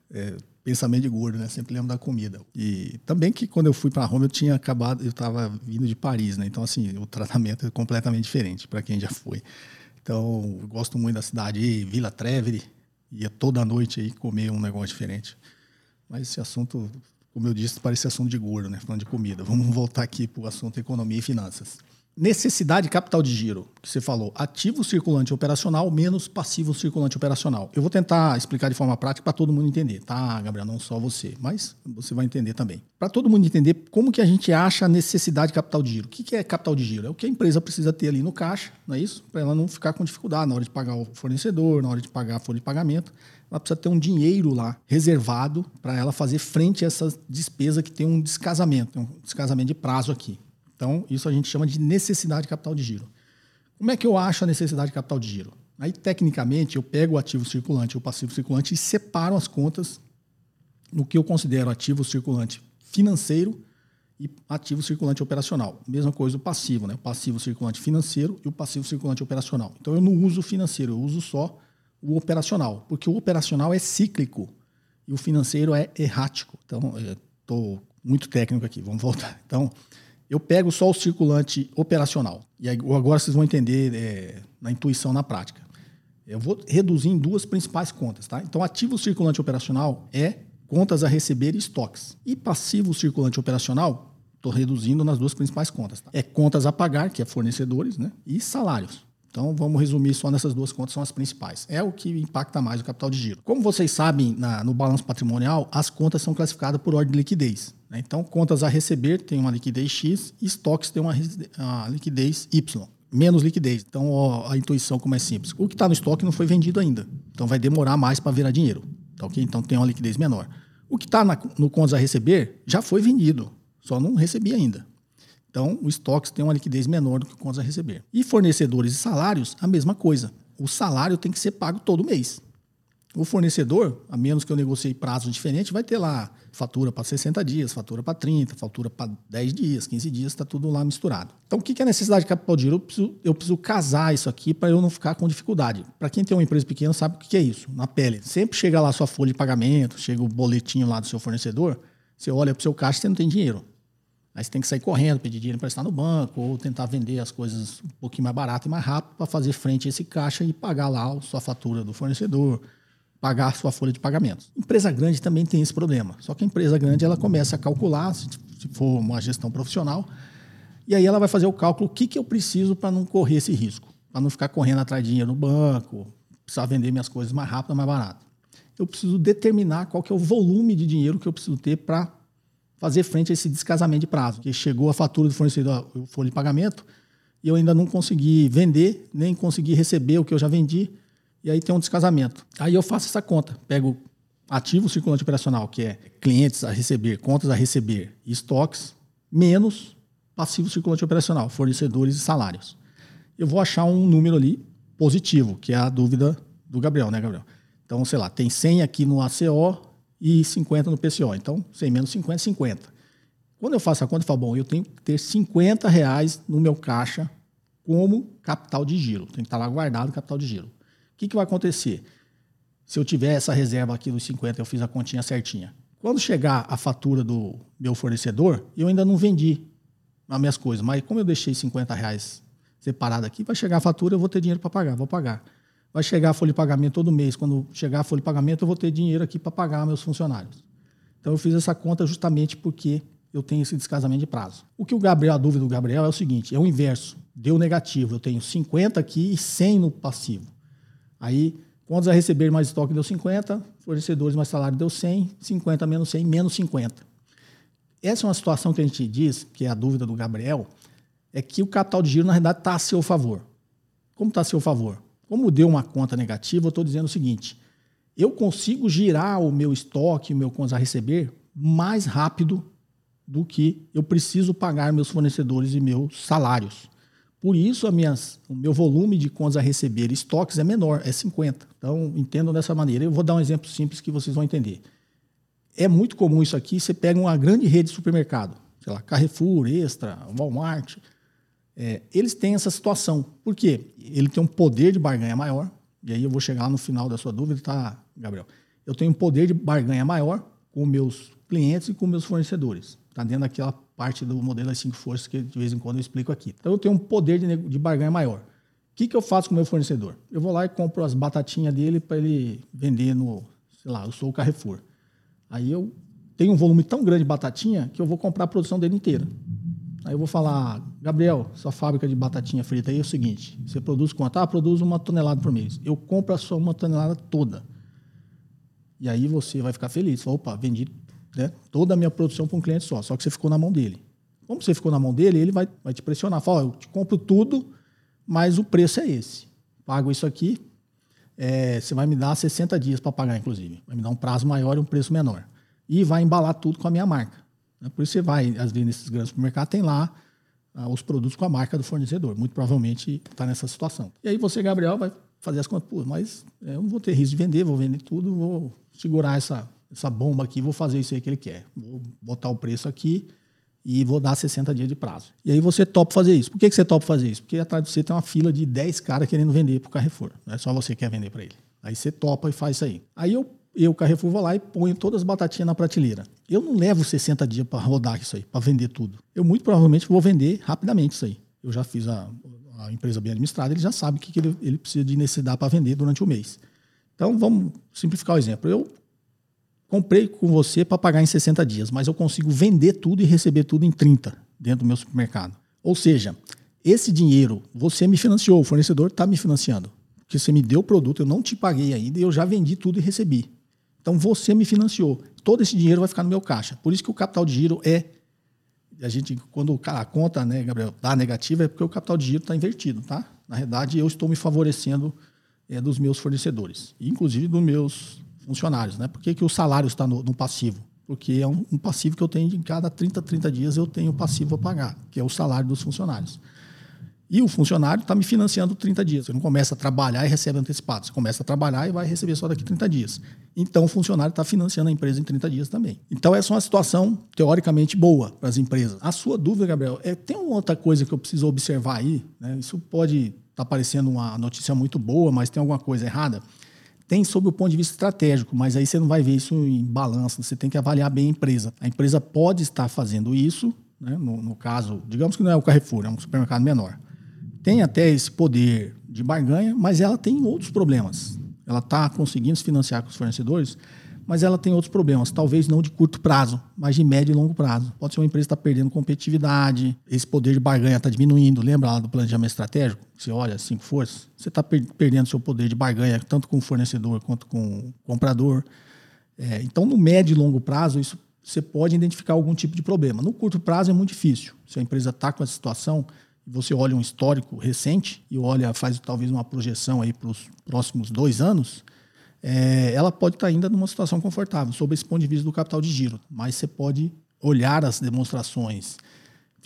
É, pensamento de gordo, né? Sempre lembro da comida. E também que quando eu fui para Roma eu tinha acabado, eu estava vindo de Paris, né? Então assim, o tratamento é completamente diferente para quem já foi. Então, gosto muito da cidade Vila Trevere, ia toda noite aí comer um negócio diferente. Mas esse assunto, como eu disse, parece assunto de gordo, né? Falando de comida. Vamos voltar aqui para o assunto economia e finanças. Necessidade de capital de giro, que você falou, ativo circulante operacional menos passivo circulante operacional. Eu vou tentar explicar de forma prática para todo mundo entender, tá, Gabriel? Não só você, mas você vai entender também. Para todo mundo entender como que a gente acha a necessidade de capital de giro. O que é capital de giro? É o que a empresa precisa ter ali no caixa, não é isso? Para ela não ficar com dificuldade na hora de pagar o fornecedor, na hora de pagar a folha de pagamento. Ela precisa ter um dinheiro lá reservado para ela fazer frente a essa despesa que tem um descasamento, um descasamento de prazo aqui. Então, isso a gente chama de necessidade de capital de giro. Como é que eu acho a necessidade de capital de giro? Aí, tecnicamente, eu pego o ativo circulante e o passivo circulante e separo as contas no que eu considero ativo circulante financeiro e ativo circulante operacional. Mesma coisa o passivo, né? O passivo circulante financeiro e o passivo circulante operacional. Então, eu não uso o financeiro, eu uso só o operacional, porque o operacional é cíclico e o financeiro é errático. Então, estou muito técnico aqui, vamos voltar. Então, eu pego só o circulante operacional. E agora vocês vão entender é, na intuição, na prática. Eu vou reduzir em duas principais contas. Tá? Então, ativo circulante operacional é contas a receber e estoques. E passivo circulante operacional, estou reduzindo nas duas principais contas. Tá? É contas a pagar, que é fornecedores, né? e salários. Então, vamos resumir só nessas duas contas, são as principais. É o que impacta mais o capital de giro. Como vocês sabem, na, no balanço patrimonial, as contas são classificadas por ordem de liquidez. Né? Então, contas a receber tem uma liquidez X estoques tem uma, uma liquidez Y. Menos liquidez. Então, ó, a intuição como é simples. O que está no estoque não foi vendido ainda. Então, vai demorar mais para virar dinheiro. Tá, okay? Então, tem uma liquidez menor. O que está no contas a receber já foi vendido. Só não recebi ainda. Então, o estoque tem uma liquidez menor do que contas a receber. E fornecedores e salários, a mesma coisa. O salário tem que ser pago todo mês. O fornecedor, a menos que eu negocie prazo diferente, vai ter lá fatura para 60 dias, fatura para 30, fatura para 10 dias, 15 dias, está tudo lá misturado. Então, o que é a necessidade de capital de giro? Eu preciso, eu preciso casar isso aqui para eu não ficar com dificuldade. Para quem tem uma empresa pequena, sabe o que é isso, na pele. Sempre chega lá sua folha de pagamento, chega o boletinho lá do seu fornecedor, você olha para o seu caixa e você não tem dinheiro. Aí você tem que sair correndo, pedir dinheiro emprestado no banco, ou tentar vender as coisas um pouquinho mais barato e mais rápido para fazer frente a esse caixa e pagar lá a sua fatura do fornecedor, pagar a sua folha de pagamentos. Empresa grande também tem esse problema. Só que a empresa grande ela começa a calcular, se for uma gestão profissional, e aí ela vai fazer o cálculo o que, que eu preciso para não correr esse risco, para não ficar correndo atrás de dinheiro no banco, precisar vender minhas coisas mais rápido, mais barato. Eu preciso determinar qual que é o volume de dinheiro que eu preciso ter para fazer frente a esse descasamento de prazo. Que chegou a fatura do fornecedor, o folha de pagamento, e eu ainda não consegui vender, nem consegui receber o que eu já vendi, e aí tem um descasamento. Aí eu faço essa conta, pego ativo circulante operacional, que é clientes a receber, contas a receber estoques, menos passivo circulante operacional, fornecedores e salários. Eu vou achar um número ali positivo, que é a dúvida do Gabriel, né, Gabriel? Então, sei lá, tem 100 aqui no ACO e 50 no PCO. Então, 100 menos 50, 50. Quando eu faço a conta, eu falo, bom, eu tenho que ter 50 reais no meu caixa como capital de giro. Tem que estar lá guardado capital de giro que, que vai acontecer? Se eu tiver essa reserva aqui dos 50, eu fiz a continha certinha. Quando chegar a fatura do meu fornecedor, eu ainda não vendi as minhas coisas, mas como eu deixei 50 reais separado aqui, vai chegar a fatura, eu vou ter dinheiro para pagar, vou pagar. Vai chegar a folha de pagamento todo mês. Quando chegar a folha de pagamento, eu vou ter dinheiro aqui para pagar meus funcionários. Então eu fiz essa conta justamente porque eu tenho esse descasamento de prazo. O que o Gabriel, a dúvida do Gabriel é o seguinte: é o inverso. Deu negativo. Eu tenho 50 aqui e 100 no passivo. Aí, contas a receber mais estoque deu 50, fornecedores mais salário deu 100, 50 menos 100, menos 50. Essa é uma situação que a gente diz, que é a dúvida do Gabriel, é que o capital de giro, na realidade, está a seu favor. Como está a seu favor? Como deu uma conta negativa, eu estou dizendo o seguinte: eu consigo girar o meu estoque, o meu contas a receber mais rápido do que eu preciso pagar meus fornecedores e meus salários. Por isso, minhas, o meu volume de contas a receber estoques é menor, é 50. Então, entendam dessa maneira. Eu vou dar um exemplo simples que vocês vão entender. É muito comum isso aqui, você pega uma grande rede de supermercado, sei lá, Carrefour, Extra, Walmart, é, eles têm essa situação. Por quê? Ele tem um poder de barganha maior, e aí eu vou chegar no final da sua dúvida, tá, Gabriel? Eu tenho um poder de barganha maior com meus clientes e com meus fornecedores. Está dentro daquela parte do modelo das cinco forças que de vez em quando eu explico aqui. Então eu tenho um poder de, de barganha maior. O que, que eu faço com o meu fornecedor? Eu vou lá e compro as batatinhas dele para ele vender no, sei lá, eu sou o Carrefour. Aí eu tenho um volume tão grande de batatinha que eu vou comprar a produção dele inteira. Aí eu vou falar, Gabriel, sua fábrica de batatinha frita aí é o seguinte: você produz quanto? Ah, produz uma tonelada por mês. Eu compro a sua uma tonelada toda. E aí você vai ficar feliz. Fala, Opa, vendi né, toda a minha produção para um cliente só, só que você ficou na mão dele. Como você ficou na mão dele, ele vai, vai te pressionar. Fala, eu te compro tudo, mas o preço é esse. Pago isso aqui, é, você vai me dar 60 dias para pagar, inclusive. Vai me dar um prazo maior e um preço menor. E vai embalar tudo com a minha marca. Né? Por isso você vai, às vezes, nesses grandes supermercados, tem lá ah, os produtos com a marca do fornecedor. Muito provavelmente está nessa situação. E aí você, Gabriel, vai fazer as contas, pô, mas é, eu não vou ter risco de vender, vou vender tudo, vou segurar essa, essa bomba aqui, vou fazer isso aí que ele quer. Vou botar o preço aqui e vou dar 60 dias de prazo. E aí você topa fazer isso. Por que, que você topa fazer isso? Porque atrás de você tem uma fila de 10 caras querendo vender para o Carrefour. Não é só você que quer vender para ele. Aí você topa e faz isso aí. Aí eu eu, Carrefour, vou lá e ponho todas as batatinhas na prateleira. Eu não levo 60 dias para rodar isso aí, para vender tudo. Eu muito provavelmente vou vender rapidamente isso aí. Eu já fiz a, a empresa bem administrada, ele já sabe o que, que ele, ele, precisa de necessidade para vender durante o mês. Então, vamos simplificar o exemplo. Eu comprei com você para pagar em 60 dias, mas eu consigo vender tudo e receber tudo em 30 dentro do meu supermercado. Ou seja, esse dinheiro você me financiou, o fornecedor está me financiando. Porque você me deu o produto, eu não te paguei ainda e eu já vendi tudo e recebi. Então você me financiou. Todo esse dinheiro vai ficar no meu caixa. Por isso que o capital de giro é. A gente, quando a conta, né, Gabriel, dá negativa, é porque o capital de giro está invertido, tá? Na verdade, eu estou me favorecendo é, dos meus fornecedores, inclusive dos meus funcionários, né? Por que, que o salário está no, no passivo? Porque é um, um, passivo que eu tenho de cada 30, 30 dias eu tenho passivo a pagar, que é o salário dos funcionários. E o funcionário está me financiando 30 dias. Você não começa a trabalhar e recebe antecipado. Você começa a trabalhar e vai receber só daqui 30 dias. Então, o funcionário está financiando a empresa em 30 dias também. Então, essa é uma situação teoricamente boa para as empresas. A sua dúvida, Gabriel, é, tem uma outra coisa que eu preciso observar aí. Né? Isso pode estar tá parecendo uma notícia muito boa, mas tem alguma coisa errada. Tem sob o ponto de vista estratégico, mas aí você não vai ver isso em balanço. Você tem que avaliar bem a empresa. A empresa pode estar fazendo isso, né? no, no caso, digamos que não é o Carrefour, é um supermercado menor tem até esse poder de barganha, mas ela tem outros problemas. Ela está conseguindo se financiar com os fornecedores, mas ela tem outros problemas, talvez não de curto prazo, mas de médio e longo prazo. Pode ser uma empresa que está perdendo competitividade, esse poder de barganha está diminuindo. Lembra lá do planejamento estratégico? Você olha cinco forças, você está per perdendo seu poder de barganha, tanto com o fornecedor quanto com o comprador. É, então, no médio e longo prazo, isso você pode identificar algum tipo de problema. No curto prazo é muito difícil. Se a empresa está com essa situação, você olha um histórico recente e olha, faz talvez uma projeção aí para os próximos dois anos, é, ela pode estar tá ainda numa situação confortável, sob esse ponto de vista do capital de giro. Mas você pode olhar as demonstrações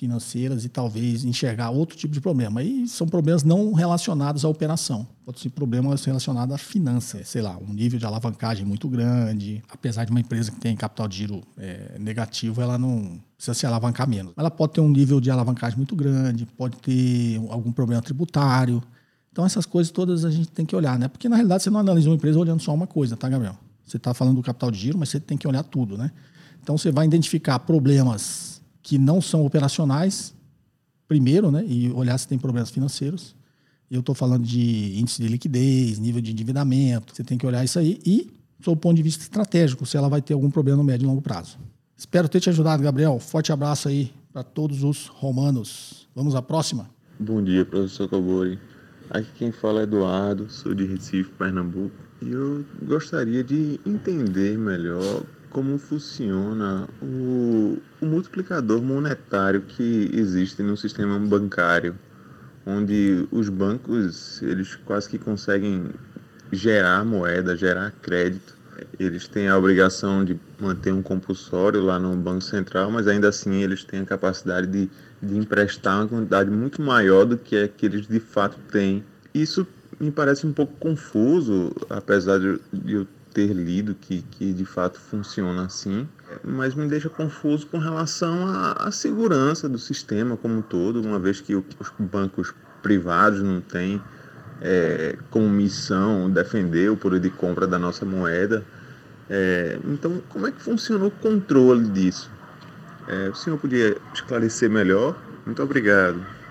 financeiras e talvez enxergar outro tipo de problema. E são problemas não relacionados à operação. Pode ser problemas relacionados à finança, sei lá, um nível de alavancagem muito grande. Apesar de uma empresa que tem capital de giro é, negativo, ela não precisa se alavancar menos. Ela pode ter um nível de alavancagem muito grande, pode ter algum problema tributário. Então essas coisas todas a gente tem que olhar, né? Porque na realidade você não analisa uma empresa olhando só uma coisa, tá, Gabriel? Você está falando do capital de giro, mas você tem que olhar tudo, né? Então você vai identificar problemas que não são operacionais, primeiro, né, e olhar se tem problemas financeiros. Eu estou falando de índice de liquidez, nível de endividamento, você tem que olhar isso aí e, sob o ponto de vista estratégico, se ela vai ter algum problema no médio e longo prazo. Espero ter te ajudado, Gabriel. Forte abraço aí para todos os romanos. Vamos à próxima. Bom dia, professor Cobori. Aqui quem fala é Eduardo, sou de Recife, Pernambuco. E eu gostaria de entender melhor como funciona o, o multiplicador monetário que existe no sistema bancário, onde os bancos eles quase que conseguem gerar moeda, gerar crédito. Eles têm a obrigação de manter um compulsório lá no Banco Central, mas ainda assim eles têm a capacidade de, de emprestar uma quantidade muito maior do que é que eles de fato têm. Isso me parece um pouco confuso, apesar de eu ter lido que, que de fato funciona assim, mas me deixa confuso com relação à, à segurança do sistema como um todo, uma vez que os bancos privados não têm é, como missão defender o poder de compra da nossa moeda. É, então, como é que funciona o controle disso? É, o senhor podia esclarecer melhor? Muito obrigado.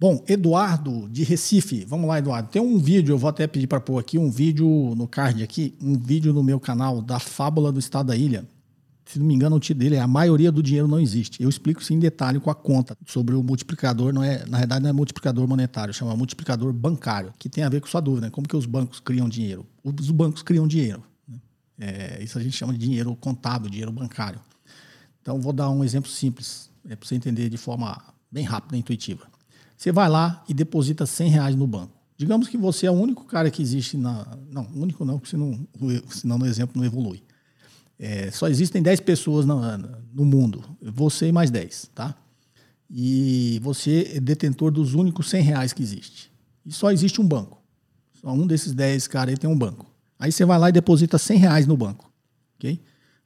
Bom, Eduardo de Recife, vamos lá, Eduardo. Tem um vídeo, eu vou até pedir para pôr aqui um vídeo no card aqui, um vídeo no meu canal da Fábula do Estado da Ilha. Se não me engano, o título dele é A Maioria do Dinheiro Não Existe. Eu explico isso em detalhe com a conta sobre o multiplicador, não é, na verdade não é multiplicador monetário, chama multiplicador bancário, que tem a ver com sua dúvida, né? como que os bancos criam dinheiro? Os bancos criam dinheiro. Né? É, isso a gente chama de dinheiro contábil, dinheiro bancário. Então, vou dar um exemplo simples, é para você entender de forma bem rápida e intuitiva. Você vai lá e deposita 100 reais no banco. Digamos que você é o único cara que existe na. Não, único não, porque senão, senão no exemplo não evolui. É, só existem 10 pessoas no, no mundo, você e mais 10, tá? E você é detentor dos únicos 100 reais que existe. E só existe um banco. Só um desses 10 caras aí tem um banco. Aí você vai lá e deposita 100 reais no banco, ok?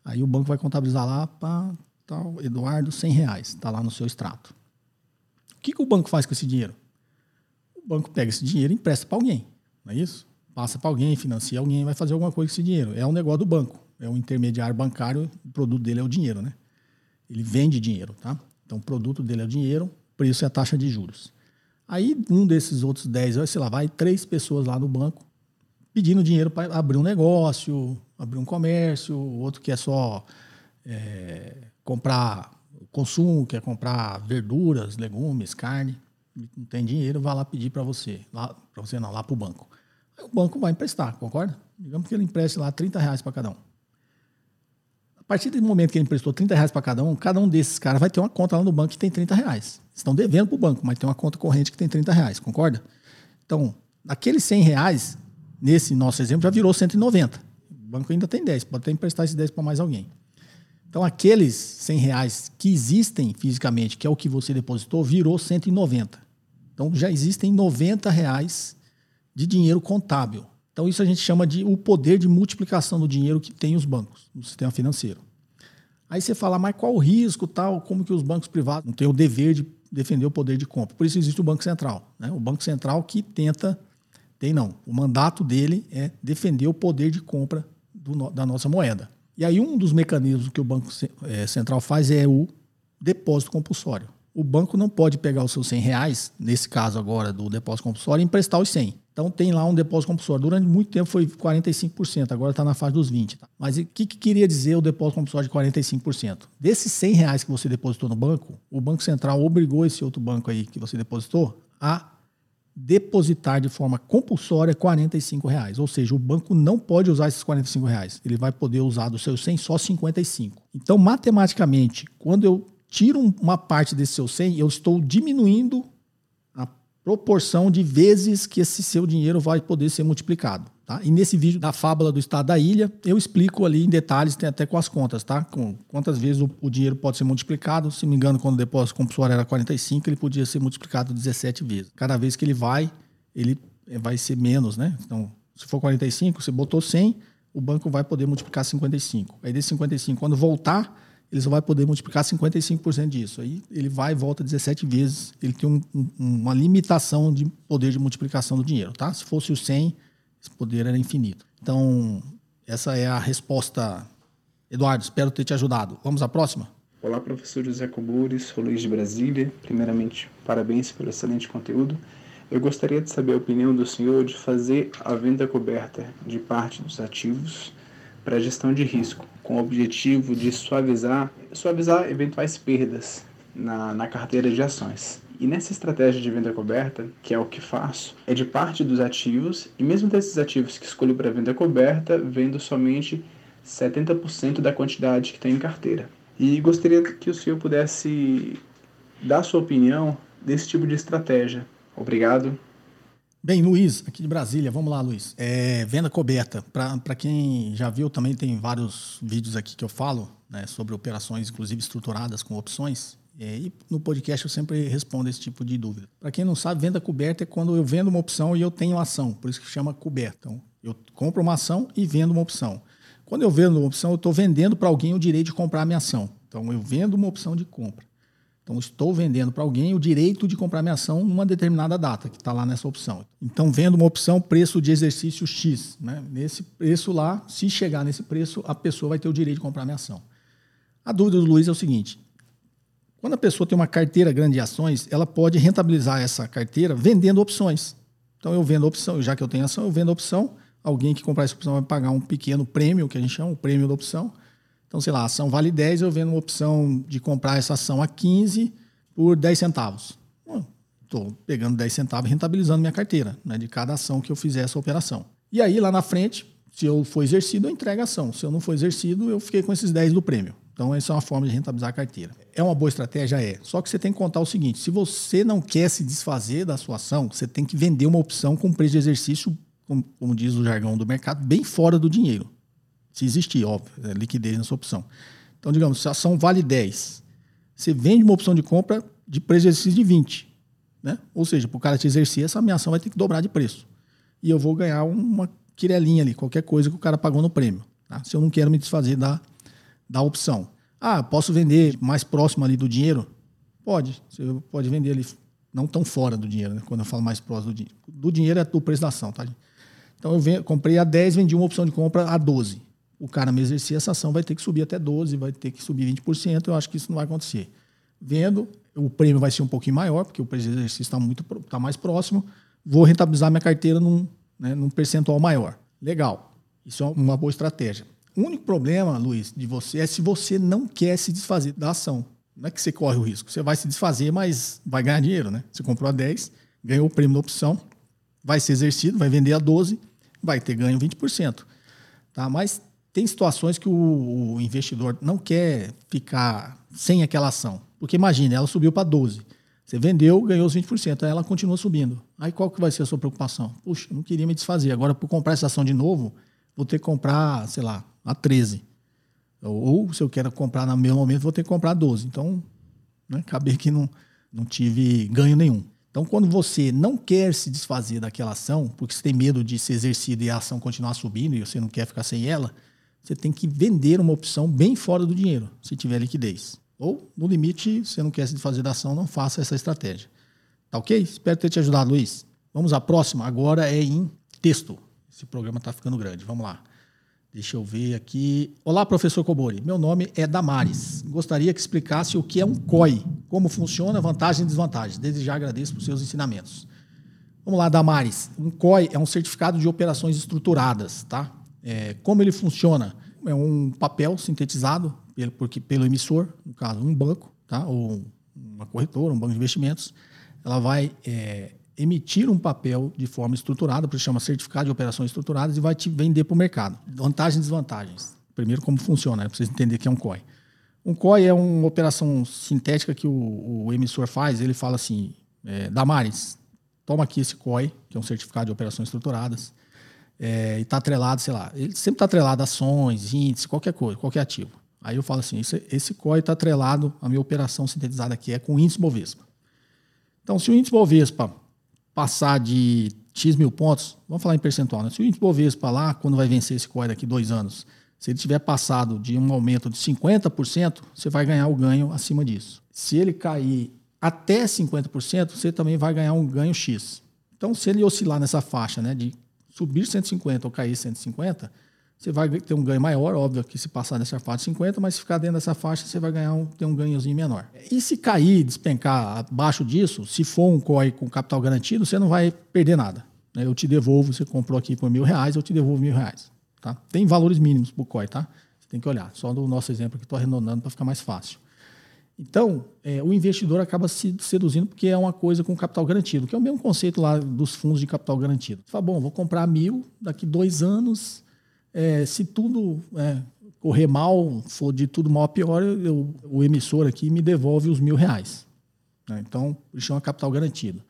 Aí o banco vai contabilizar lá para tal Eduardo 100 reais, está lá no seu extrato que, que o banco faz com esse dinheiro? O banco pega esse dinheiro e empresta para alguém, não é isso? Passa para alguém, financia alguém, vai fazer alguma coisa com esse dinheiro. É um negócio do banco, é um intermediário bancário, o produto dele é o dinheiro, né? Ele vende dinheiro, tá? Então o produto dele é o dinheiro, preço é a taxa de juros. Aí um desses outros 10, sei lá, vai três pessoas lá no banco pedindo dinheiro para abrir um negócio, abrir um comércio, outro que é só é, comprar consumo, quer comprar verduras, legumes, carne, não tem dinheiro, vai lá pedir para você. Lá, para você não, lá para o banco. Aí o banco vai emprestar, concorda? Digamos que ele empreste lá 30 reais para cada um. A partir do momento que ele emprestou 30 reais para cada um, cada um desses caras vai ter uma conta lá no banco que tem 30 reais. Estão devendo para o banco, mas tem uma conta corrente que tem 30 reais, concorda? Então, daqueles 100 reais, nesse nosso exemplo, já virou 190. O banco ainda tem 10, pode até emprestar esses 10 para mais alguém. Então, aqueles 100 reais que existem fisicamente, que é o que você depositou, virou 190. Então, já existem 90 reais de dinheiro contábil. Então, isso a gente chama de o poder de multiplicação do dinheiro que tem os bancos no sistema financeiro. Aí você fala, mas qual o risco, tal? Como que os bancos privados não têm o dever de defender o poder de compra? Por isso existe o Banco Central. Né? O Banco Central que tenta, tem não, o mandato dele é defender o poder de compra do, da nossa moeda. E aí um dos mecanismos que o Banco é, Central faz é o depósito compulsório. O banco não pode pegar os seus 100 reais, nesse caso agora do depósito compulsório, e emprestar os 100. Então tem lá um depósito compulsório. Durante muito tempo foi 45%, agora está na fase dos 20%. Tá? Mas o que, que, queria dizer o depósito compulsório de 45%? Desses 100 reais que você depositou no banco, o Banco Central obrigou esse outro banco aí que você depositou a depositar de forma compulsória 45 reais. Ou seja, o banco não pode usar esses 45 reais. Ele vai poder usar dos seus 100 só 55. Então, matematicamente, quando eu tiro uma parte desse seu 100, eu estou diminuindo a proporção de vezes que esse seu dinheiro vai poder ser multiplicado. Tá? E nesse vídeo da fábula do estado da ilha, eu explico ali em detalhes, tem até com as contas, tá? Com quantas vezes o, o dinheiro pode ser multiplicado. Se não me engano, quando o depósito compulsório era 45, ele podia ser multiplicado 17 vezes. Cada vez que ele vai, ele eh, vai ser menos, né? Então, se for 45, você botou 100, o banco vai poder multiplicar 55. Aí desse 55, quando voltar, ele só vai poder multiplicar 55% disso. Aí ele vai e volta 17 vezes. Ele tem um, um, uma limitação de poder de multiplicação do dinheiro, tá? Se fosse o 100 esse poder era infinito. Então, essa é a resposta. Eduardo, espero ter te ajudado. Vamos à próxima? Olá, professor José Cobures, sou Luiz de Brasília. Primeiramente, parabéns pelo excelente conteúdo. Eu gostaria de saber a opinião do senhor de fazer a venda coberta de parte dos ativos para gestão de risco, com o objetivo de suavizar, suavizar eventuais perdas na, na carteira de ações. E nessa estratégia de venda coberta, que é o que faço, é de parte dos ativos, e mesmo desses ativos que escolho para venda coberta, vendo somente 70% da quantidade que tem em carteira. E gostaria que o senhor pudesse dar sua opinião desse tipo de estratégia. Obrigado. Bem, Luiz, aqui de Brasília, vamos lá, Luiz. É, venda coberta. Para quem já viu, também tem vários vídeos aqui que eu falo né, sobre operações, inclusive estruturadas com opções. É, e no podcast eu sempre respondo esse tipo de dúvida. Para quem não sabe, venda coberta é quando eu vendo uma opção e eu tenho ação, por isso que chama coberta. Então, eu compro uma ação e vendo uma opção. Quando eu vendo uma opção, eu estou vendendo para alguém o direito de comprar a minha ação. Então, eu vendo uma opção de compra. Então, estou vendendo para alguém o direito de comprar minha ação numa determinada data, que está lá nessa opção. Então, vendo uma opção, preço de exercício X. Né? Nesse preço lá, se chegar nesse preço, a pessoa vai ter o direito de comprar minha ação. A dúvida do Luiz é o seguinte: quando a pessoa tem uma carteira grande de ações, ela pode rentabilizar essa carteira vendendo opções. Então eu vendo opção, já que eu tenho ação, eu vendo opção. Alguém que comprar essa opção vai pagar um pequeno prêmio, que a gente chama, o prêmio da opção. Então, sei lá, a ação vale 10, eu vendo uma opção de comprar essa ação a 15 por 10 centavos. Estou pegando 10 centavos e rentabilizando minha carteira, né, de cada ação que eu fizer essa operação. E aí, lá na frente, se eu for exercido, eu entrego a ação. Se eu não for exercido, eu fiquei com esses 10 do prêmio. Então, essa é uma forma de rentabilizar a carteira. É uma boa estratégia? É. Só que você tem que contar o seguinte: se você não quer se desfazer da sua ação, você tem que vender uma opção com preço de exercício, como, como diz o jargão do mercado, bem fora do dinheiro. Se existir, óbvio, é liquidez na sua opção. Então, digamos, se a ação vale 10, você vende uma opção de compra de preço de exercício de 20. Né? Ou seja, para o cara te exercer, essa minha ação vai ter que dobrar de preço. E eu vou ganhar uma quirelinha ali, qualquer coisa que o cara pagou no prêmio. Tá? Se eu não quero me desfazer da da opção. Ah, posso vender mais próximo ali do dinheiro? Pode. Você pode vender ali, não tão fora do dinheiro, né? quando eu falo mais próximo do dinheiro. Do dinheiro é do preço da ação, tá? Então eu comprei a 10, vendi uma opção de compra a 12. O cara me exercia essa ação, vai ter que subir até 12, vai ter que subir 20%. Eu acho que isso não vai acontecer. Vendo, o prêmio vai ser um pouquinho maior, porque o preço de exercício está muito tá mais próximo. Vou rentabilizar minha carteira num, né, num percentual maior. Legal. Isso é uma boa estratégia. O único problema, Luiz, de você é se você não quer se desfazer da ação. Não é que você corre o risco. Você vai se desfazer, mas vai ganhar dinheiro, né? Você comprou a 10, ganhou o prêmio da opção, vai ser exercido, vai vender a 12, vai ter ganho 20%. Tá? Mas tem situações que o, o investidor não quer ficar sem aquela ação. Porque imagine, ela subiu para 12. Você vendeu, ganhou os 20%, aí ela continua subindo. Aí qual que vai ser a sua preocupação? Puxa, não queria me desfazer. Agora, por comprar essa ação de novo, vou ter que comprar, sei lá, a 13. Ou, se eu quero comprar no mesmo momento, vou ter que comprar a 12. Então, né, acabei que não, não tive ganho nenhum. Então, quando você não quer se desfazer daquela ação, porque você tem medo de ser exercido e a ação continuar subindo e você não quer ficar sem ela, você tem que vender uma opção bem fora do dinheiro, se tiver liquidez. Ou, no limite, se você não quer se desfazer da ação, não faça essa estratégia. Tá ok? Espero ter te ajudado, Luiz. Vamos à próxima. Agora é em texto. Esse programa está ficando grande. Vamos lá. Deixa eu ver aqui. Olá, professor Cobori. Meu nome é Damares. Gostaria que explicasse o que é um COI, como funciona, vantagens e desvantagens. Desde já agradeço por seus ensinamentos. Vamos lá, Damares. Um COI é um certificado de operações estruturadas, tá? É, como ele funciona? É um papel sintetizado pelo, porque, pelo emissor, no caso, um banco, tá? Ou uma corretora, um banco de investimentos. Ela vai é, emitir um papel de forma estruturada, por isso chama certificado de operações estruturadas, e vai te vender para o mercado. Vantagens e desvantagens. Primeiro, como funciona, né? para vocês entenderem que é um COI. Um COI é uma operação sintética que o, o emissor faz, ele fala assim, é, Damares, toma aqui esse COI, que é um certificado de operações estruturadas, é, e está atrelado, sei lá, ele sempre está atrelado a ações, índices, qualquer coisa, qualquer ativo. Aí eu falo assim, esse, esse COI está atrelado, a minha operação sintetizada aqui é com o índice Bovespa. Então, se o índice Bovespa passar de X mil pontos, vamos falar em percentual, né? se o índice Bovespa lá, quando vai vencer esse COI daqui dois anos, se ele tiver passado de um aumento de 50%, você vai ganhar o ganho acima disso. Se ele cair até 50%, você também vai ganhar um ganho X. Então, se ele oscilar nessa faixa né, de subir 150 ou cair 150, você vai ter um ganho maior, óbvio que se passar dessa faixa de 50, mas se ficar dentro dessa faixa, você vai ganhar um, ter um ganhozinho menor. E se cair, despencar abaixo disso, se for um COI com capital garantido, você não vai perder nada. Né? Eu te devolvo, você comprou aqui por mil reais, eu te devolvo mil reais. Tá? Tem valores mínimos para o COI, tá? Você tem que olhar. Só do nosso exemplo aqui, estou arredondando para ficar mais fácil. Então, é, o investidor acaba se seduzindo porque é uma coisa com capital garantido, que é o mesmo conceito lá dos fundos de capital garantido. Você fala, bom, vou comprar mil, daqui dois anos é, se tudo é, correr mal, for de tudo mal a pior, eu, o emissor aqui me devolve os mil reais. Né? Então, isso chama capital garantido.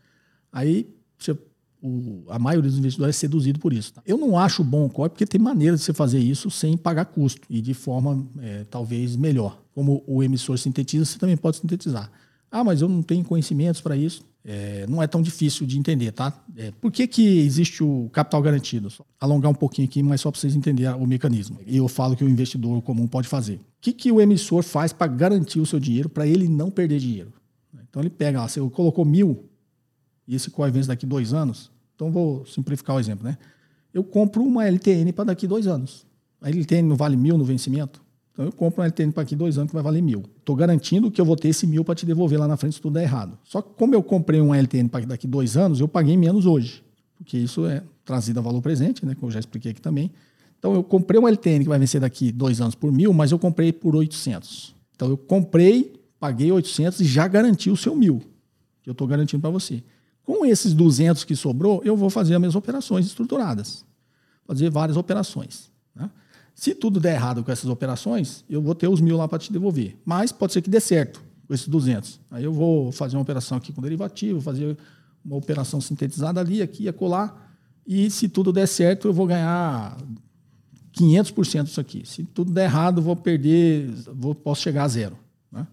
Aí, você, o, a maioria dos investidores é seduzido por isso. Tá? Eu não acho bom o COI porque tem maneira de você fazer isso sem pagar custo e de forma é, talvez melhor. Como o emissor sintetiza, você também pode sintetizar. Ah, mas eu não tenho conhecimentos para isso. É, não é tão difícil de entender, tá? É, por que, que existe o capital garantido? Só alongar um pouquinho aqui, mas só para vocês entenderem o mecanismo. E eu falo que o investidor comum pode fazer. O que, que o emissor faz para garantir o seu dinheiro, para ele não perder dinheiro? Então ele pega, lá, você colocou mil e esse COI vence daqui dois anos. Então vou simplificar o exemplo, né? Eu compro uma LTN para daqui dois anos. A LTN não vale mil no vencimento? Então eu compro uma LTN para daqui dois anos que vai valer mil. Estou garantindo que eu vou ter esse mil para te devolver lá na frente se tudo der errado. Só que como eu comprei uma LTN para daqui dois anos, eu paguei menos hoje. Porque isso é trazido a valor presente, né? Como eu já expliquei aqui também. Então eu comprei uma LTN que vai vencer daqui dois anos por mil, mas eu comprei por 800. Então eu comprei paguei 800 e já garanti o seu mil, que eu estou garantindo para você. Com esses 200 que sobrou, eu vou fazer as minhas operações estruturadas. Fazer várias operações. Né? Se tudo der errado com essas operações, eu vou ter os mil lá para te devolver. Mas pode ser que dê certo com esses 200. Aí eu vou fazer uma operação aqui com derivativo, fazer uma operação sintetizada ali, aqui, acolá. E se tudo der certo, eu vou ganhar 500% disso aqui. Se tudo der errado, vou perder, vou, posso chegar a zero. Né?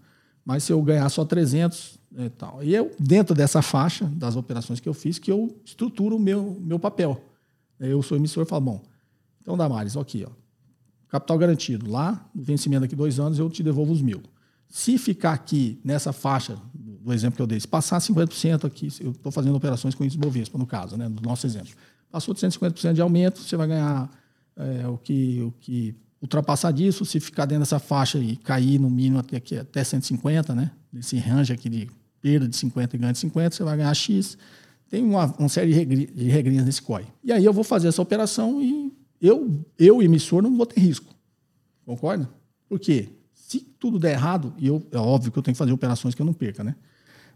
Mas se eu ganhar só 300 e tal. E eu, dentro dessa faixa das operações que eu fiz, que eu estruturo o meu, meu papel. Eu sou emissor e falo, bom, então Damares, aqui, ó, capital garantido. Lá, no vencimento daqui dois anos, eu te devolvo os mil. Se ficar aqui nessa faixa, do exemplo que eu dei, se passar 50% aqui, eu estou fazendo operações com índice Bovespa, no caso, né, do nosso exemplo. Passou de 150% de aumento, você vai ganhar é, o, que, o que ultrapassar disso, se ficar dentro dessa faixa e cair no mínimo até, aqui, até 150, né? Nesse range aqui de perda de 50 e ganho de 50, você vai ganhar X. Tem uma, uma série de regrinhas nesse COI. E aí eu vou fazer essa operação e eu, eu emissor, não vou ter risco. Concorda? Por quê? Se tudo der errado, e eu, é óbvio que eu tenho que fazer operações que eu não perca, né?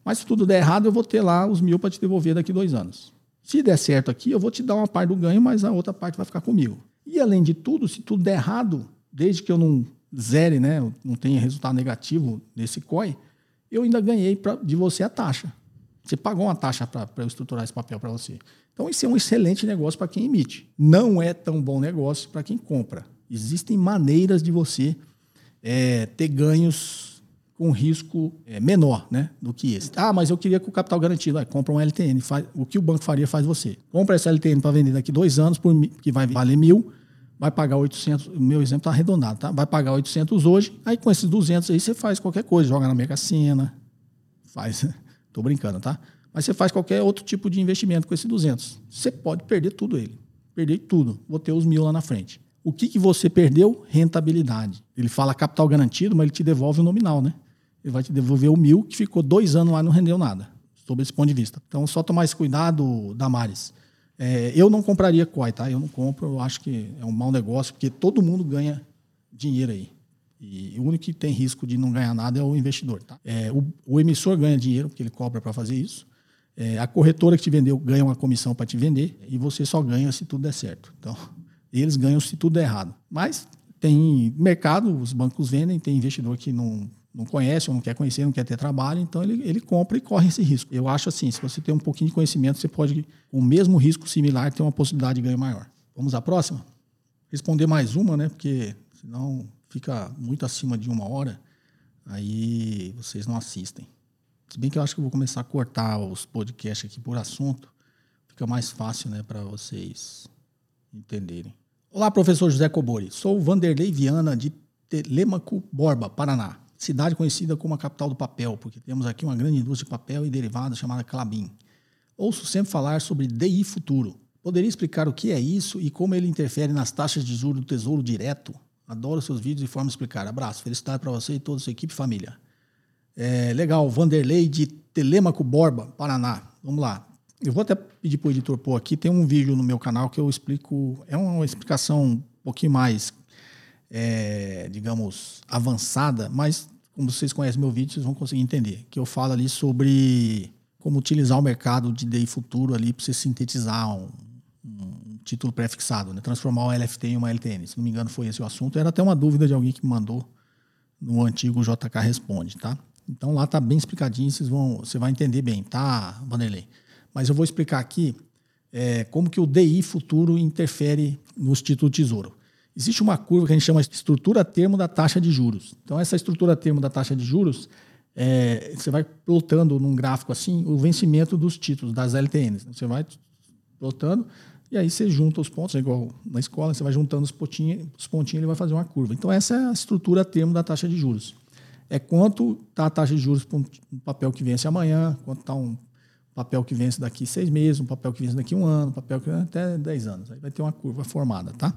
Mas se tudo der errado, eu vou ter lá os mil para te devolver daqui dois anos. Se der certo aqui, eu vou te dar uma parte do ganho, mas a outra parte vai ficar comigo. E além de tudo, se tudo der errado, desde que eu não zere, né, não tenha resultado negativo nesse COI, eu ainda ganhei pra, de você a taxa. Você pagou uma taxa para eu estruturar esse papel para você. Então, isso é um excelente negócio para quem emite. Não é tão bom negócio para quem compra. Existem maneiras de você é, ter ganhos com risco é, menor né, do que esse. Ah, mas eu queria com o capital garantido. Aí, compra um LTN. Faz, o que o banco faria faz você. Compra essa LTN para vender daqui dois anos, por, que vai valer mil vai pagar 800, o meu exemplo está arredondado, tá? Vai pagar 800 hoje, aí com esses 200 aí você faz qualquer coisa, joga na Mega Sena, faz, tô brincando, tá? Mas você faz qualquer outro tipo de investimento com esses 200. Você pode perder tudo ele. Perder tudo. Vou ter os mil lá na frente. O que, que você perdeu? Rentabilidade. Ele fala capital garantido, mas ele te devolve o nominal, né? Ele vai te devolver o mil que ficou dois anos lá e não rendeu nada, sob esse ponto de vista. Então, só tomar esse cuidado, Damares. É, eu não compraria COI, tá? Eu não compro, eu acho que é um mau negócio, porque todo mundo ganha dinheiro aí. E o único que tem risco de não ganhar nada é o investidor, tá? É, o, o, emissor ganha dinheiro, porque ele cobra para fazer isso. É, a corretora que te vendeu ganha uma comissão para te vender e você só ganha se tudo der certo. Então, eles ganham se tudo der errado. Mas tem mercado, os bancos vendem, tem investidor que não não conhece ou não quer conhecer, não quer ter trabalho, então ele, ele compra e corre esse risco. Eu acho assim, se você tem um pouquinho de conhecimento, você pode, com o mesmo risco similar, ter uma possibilidade de ganho maior. Vamos à próxima? Responder mais uma, né? Porque senão fica muito acima de uma hora, aí vocês não assistem. Se bem que eu acho que eu vou começar a cortar os podcasts aqui por assunto, fica mais fácil, né, para vocês entenderem. Olá, professor José Cobori. Sou Vanderlei Viana de Telemaco Borba, Paraná cidade conhecida como a capital do papel, porque temos aqui uma grande indústria de papel e derivados chamada Clabin. Ouço sempre falar sobre DI Futuro. Poderia explicar o que é isso e como ele interfere nas taxas de juros do Tesouro Direto? Adoro seus vídeos e forma de explicar. Abraço, felicidade para você e toda a sua equipe e família. É, legal, Vanderlei de Telemaco Borba, Paraná. Vamos lá. Eu vou até pedir para o editor pôr aqui. Tem um vídeo no meu canal que eu explico. É uma explicação um pouquinho mais é, digamos, avançada, mas como vocês conhecem meu vídeo, vocês vão conseguir entender. Que eu falo ali sobre como utilizar o mercado de DI futuro ali para você sintetizar um, um título prefixado, né? transformar o LFT em uma LTN. Se não me engano, foi esse o assunto. Era até uma dúvida de alguém que me mandou no antigo JK Responde, tá? Então lá tá bem explicadinho, vocês vão, você vai entender bem, tá, Vanderlei? Mas eu vou explicar aqui é, como que o DI futuro interfere nos títulos tesouro. Existe uma curva que a gente chama de estrutura termo da taxa de juros. Então essa estrutura termo da taxa de juros, é, você vai plotando num gráfico assim o vencimento dos títulos, das LTNs. Você vai plotando e aí você junta os pontos, é igual na escola, você vai juntando os pontinhos, os pontinhos ele vai fazer uma curva. Então essa é a estrutura termo da taxa de juros. É quanto está a taxa de juros para um papel que vence amanhã, quanto está um papel que vence daqui seis meses, um papel que vence daqui um ano, um papel que vence até dez anos. Aí vai ter uma curva formada, tá?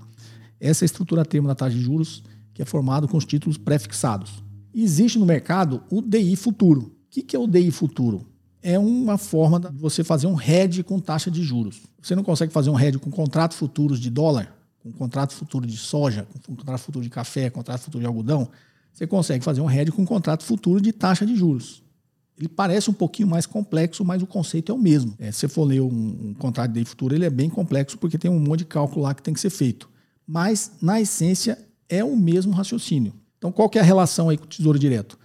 Essa é a estrutura termo da taxa de juros que é formado com os títulos prefixados. Existe no mercado o DI futuro. O que é o DI futuro? é uma forma de você fazer um hedge com taxa de juros. Você não consegue fazer um hedge com contratos futuros de dólar, com contrato futuro de soja, com contrato futuro de café, contrato futuro de algodão. Você consegue fazer um hedge com contrato futuro de taxa de juros. Ele parece um pouquinho mais complexo, mas o conceito é o mesmo. É, se você for ler um, um contrato de futuro, ele é bem complexo porque tem um monte de cálculo lá que tem que ser feito. Mas, na essência, é o mesmo raciocínio. Então, qual que é a relação aí com o Tesouro Direto?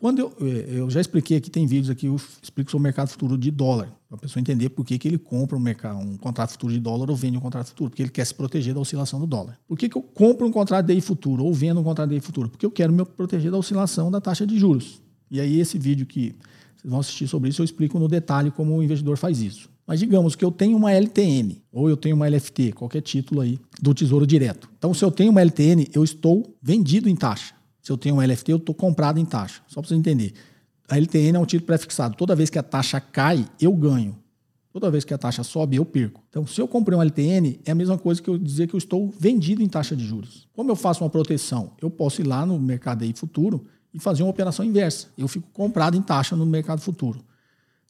Quando eu, é, eu já expliquei aqui, tem vídeos aqui, eu explico sobre o mercado futuro de dólar, para a pessoa entender por que, que ele compra um, mercado, um contrato futuro de dólar ou vende um contrato futuro, porque ele quer se proteger da oscilação do dólar. Por que, que eu compro um contrato de futuro ou vendo um contrato de futuro? Porque eu quero me proteger da oscilação da taxa de juros. E aí esse vídeo que vocês vão assistir sobre isso, eu explico no detalhe como o investidor faz isso. Mas digamos que eu tenho uma LTN ou eu tenho uma LFT, qualquer título aí do Tesouro Direto. Então, se eu tenho uma LTN, eu estou vendido em taxa. Se eu tenho um LFT, eu estou comprado em taxa. Só para você entender. A LTN é um título prefixado. Toda vez que a taxa cai, eu ganho. Toda vez que a taxa sobe, eu perco. Então, se eu comprei um LTN, é a mesma coisa que eu dizer que eu estou vendido em taxa de juros. Como eu faço uma proteção? Eu posso ir lá no mercado aí futuro e fazer uma operação inversa. Eu fico comprado em taxa no mercado futuro.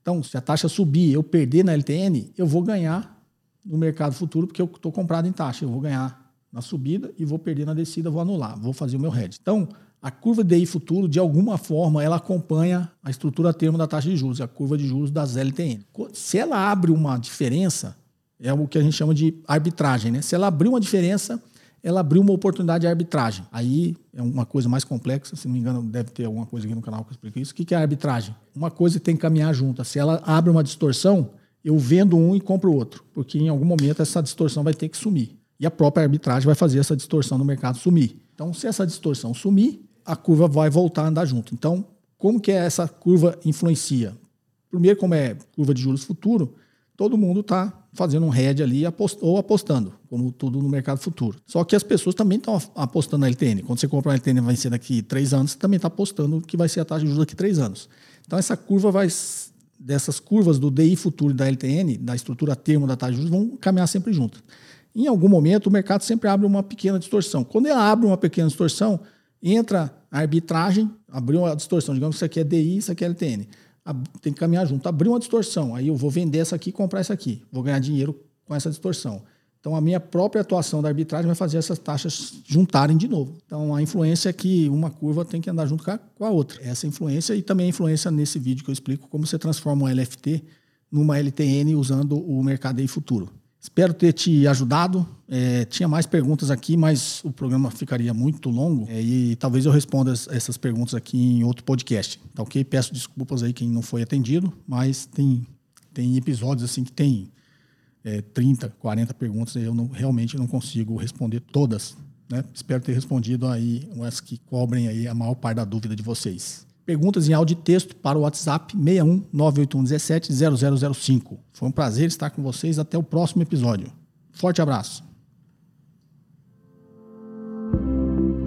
Então, se a taxa subir eu perder na LTN, eu vou ganhar no mercado futuro porque eu estou comprado em taxa. Eu vou ganhar na subida e vou perder na descida, vou anular, vou fazer o meu hedge. Então, a curva DI futuro, de alguma forma, ela acompanha a estrutura termo da taxa de juros, a curva de juros das LTN. Se ela abre uma diferença, é o que a gente chama de arbitragem. Né? Se ela abrir uma diferença, ela abriu uma oportunidade de arbitragem. Aí é uma coisa mais complexa, se não me engano, deve ter alguma coisa aqui no canal que explica isso. O que é arbitragem? Uma coisa tem que caminhar junto. Se ela abre uma distorção, eu vendo um e compro o outro, porque em algum momento essa distorção vai ter que sumir. E a própria arbitragem vai fazer essa distorção no mercado sumir. Então, se essa distorção sumir, a curva vai voltar a andar junto. Então, como que essa curva influencia? Primeiro, como é curva de juros futuro, todo mundo está fazendo um hedge ali ou apostando, como tudo no mercado futuro. Só que as pessoas também estão apostando na LTN. Quando você compra uma LTN vai ser daqui três anos, você também está apostando que vai ser a taxa de juros daqui três anos. Então essa curva vai dessas curvas do DI futuro da LTN, da estrutura termo da taxa de juros, vão caminhar sempre juntas. Em algum momento o mercado sempre abre uma pequena distorção. Quando ele abre uma pequena distorção, entra a arbitragem, abriu uma distorção. Digamos que isso aqui é DI, isso aqui é LTN. Tem que caminhar junto. Abriu uma distorção. Aí eu vou vender essa aqui e comprar essa aqui. Vou ganhar dinheiro com essa distorção. Então, a minha própria atuação da arbitragem vai fazer essas taxas juntarem de novo. Então, a influência é que uma curva tem que andar junto com a outra. Essa influência e também a influência nesse vídeo que eu explico como você transforma um LFT numa LTN usando o mercado futuro. Espero ter te ajudado. É, tinha mais perguntas aqui, mas o programa ficaria muito longo é, e talvez eu responda essas perguntas aqui em outro podcast. Tá ok? Peço desculpas aí quem não foi atendido, mas tem, tem episódios assim que tem é, 30, 40 perguntas e eu não, realmente não consigo responder todas. Né? Espero ter respondido aí as que cobrem aí a maior parte da dúvida de vocês. Perguntas em áudio e texto para o WhatsApp 61 98117 0005. Foi um prazer estar com vocês. Até o próximo episódio. Forte abraço.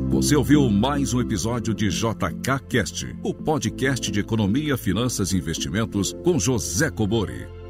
Você ouviu mais um episódio de JK Cast, o podcast de economia, finanças e investimentos com José Cobori.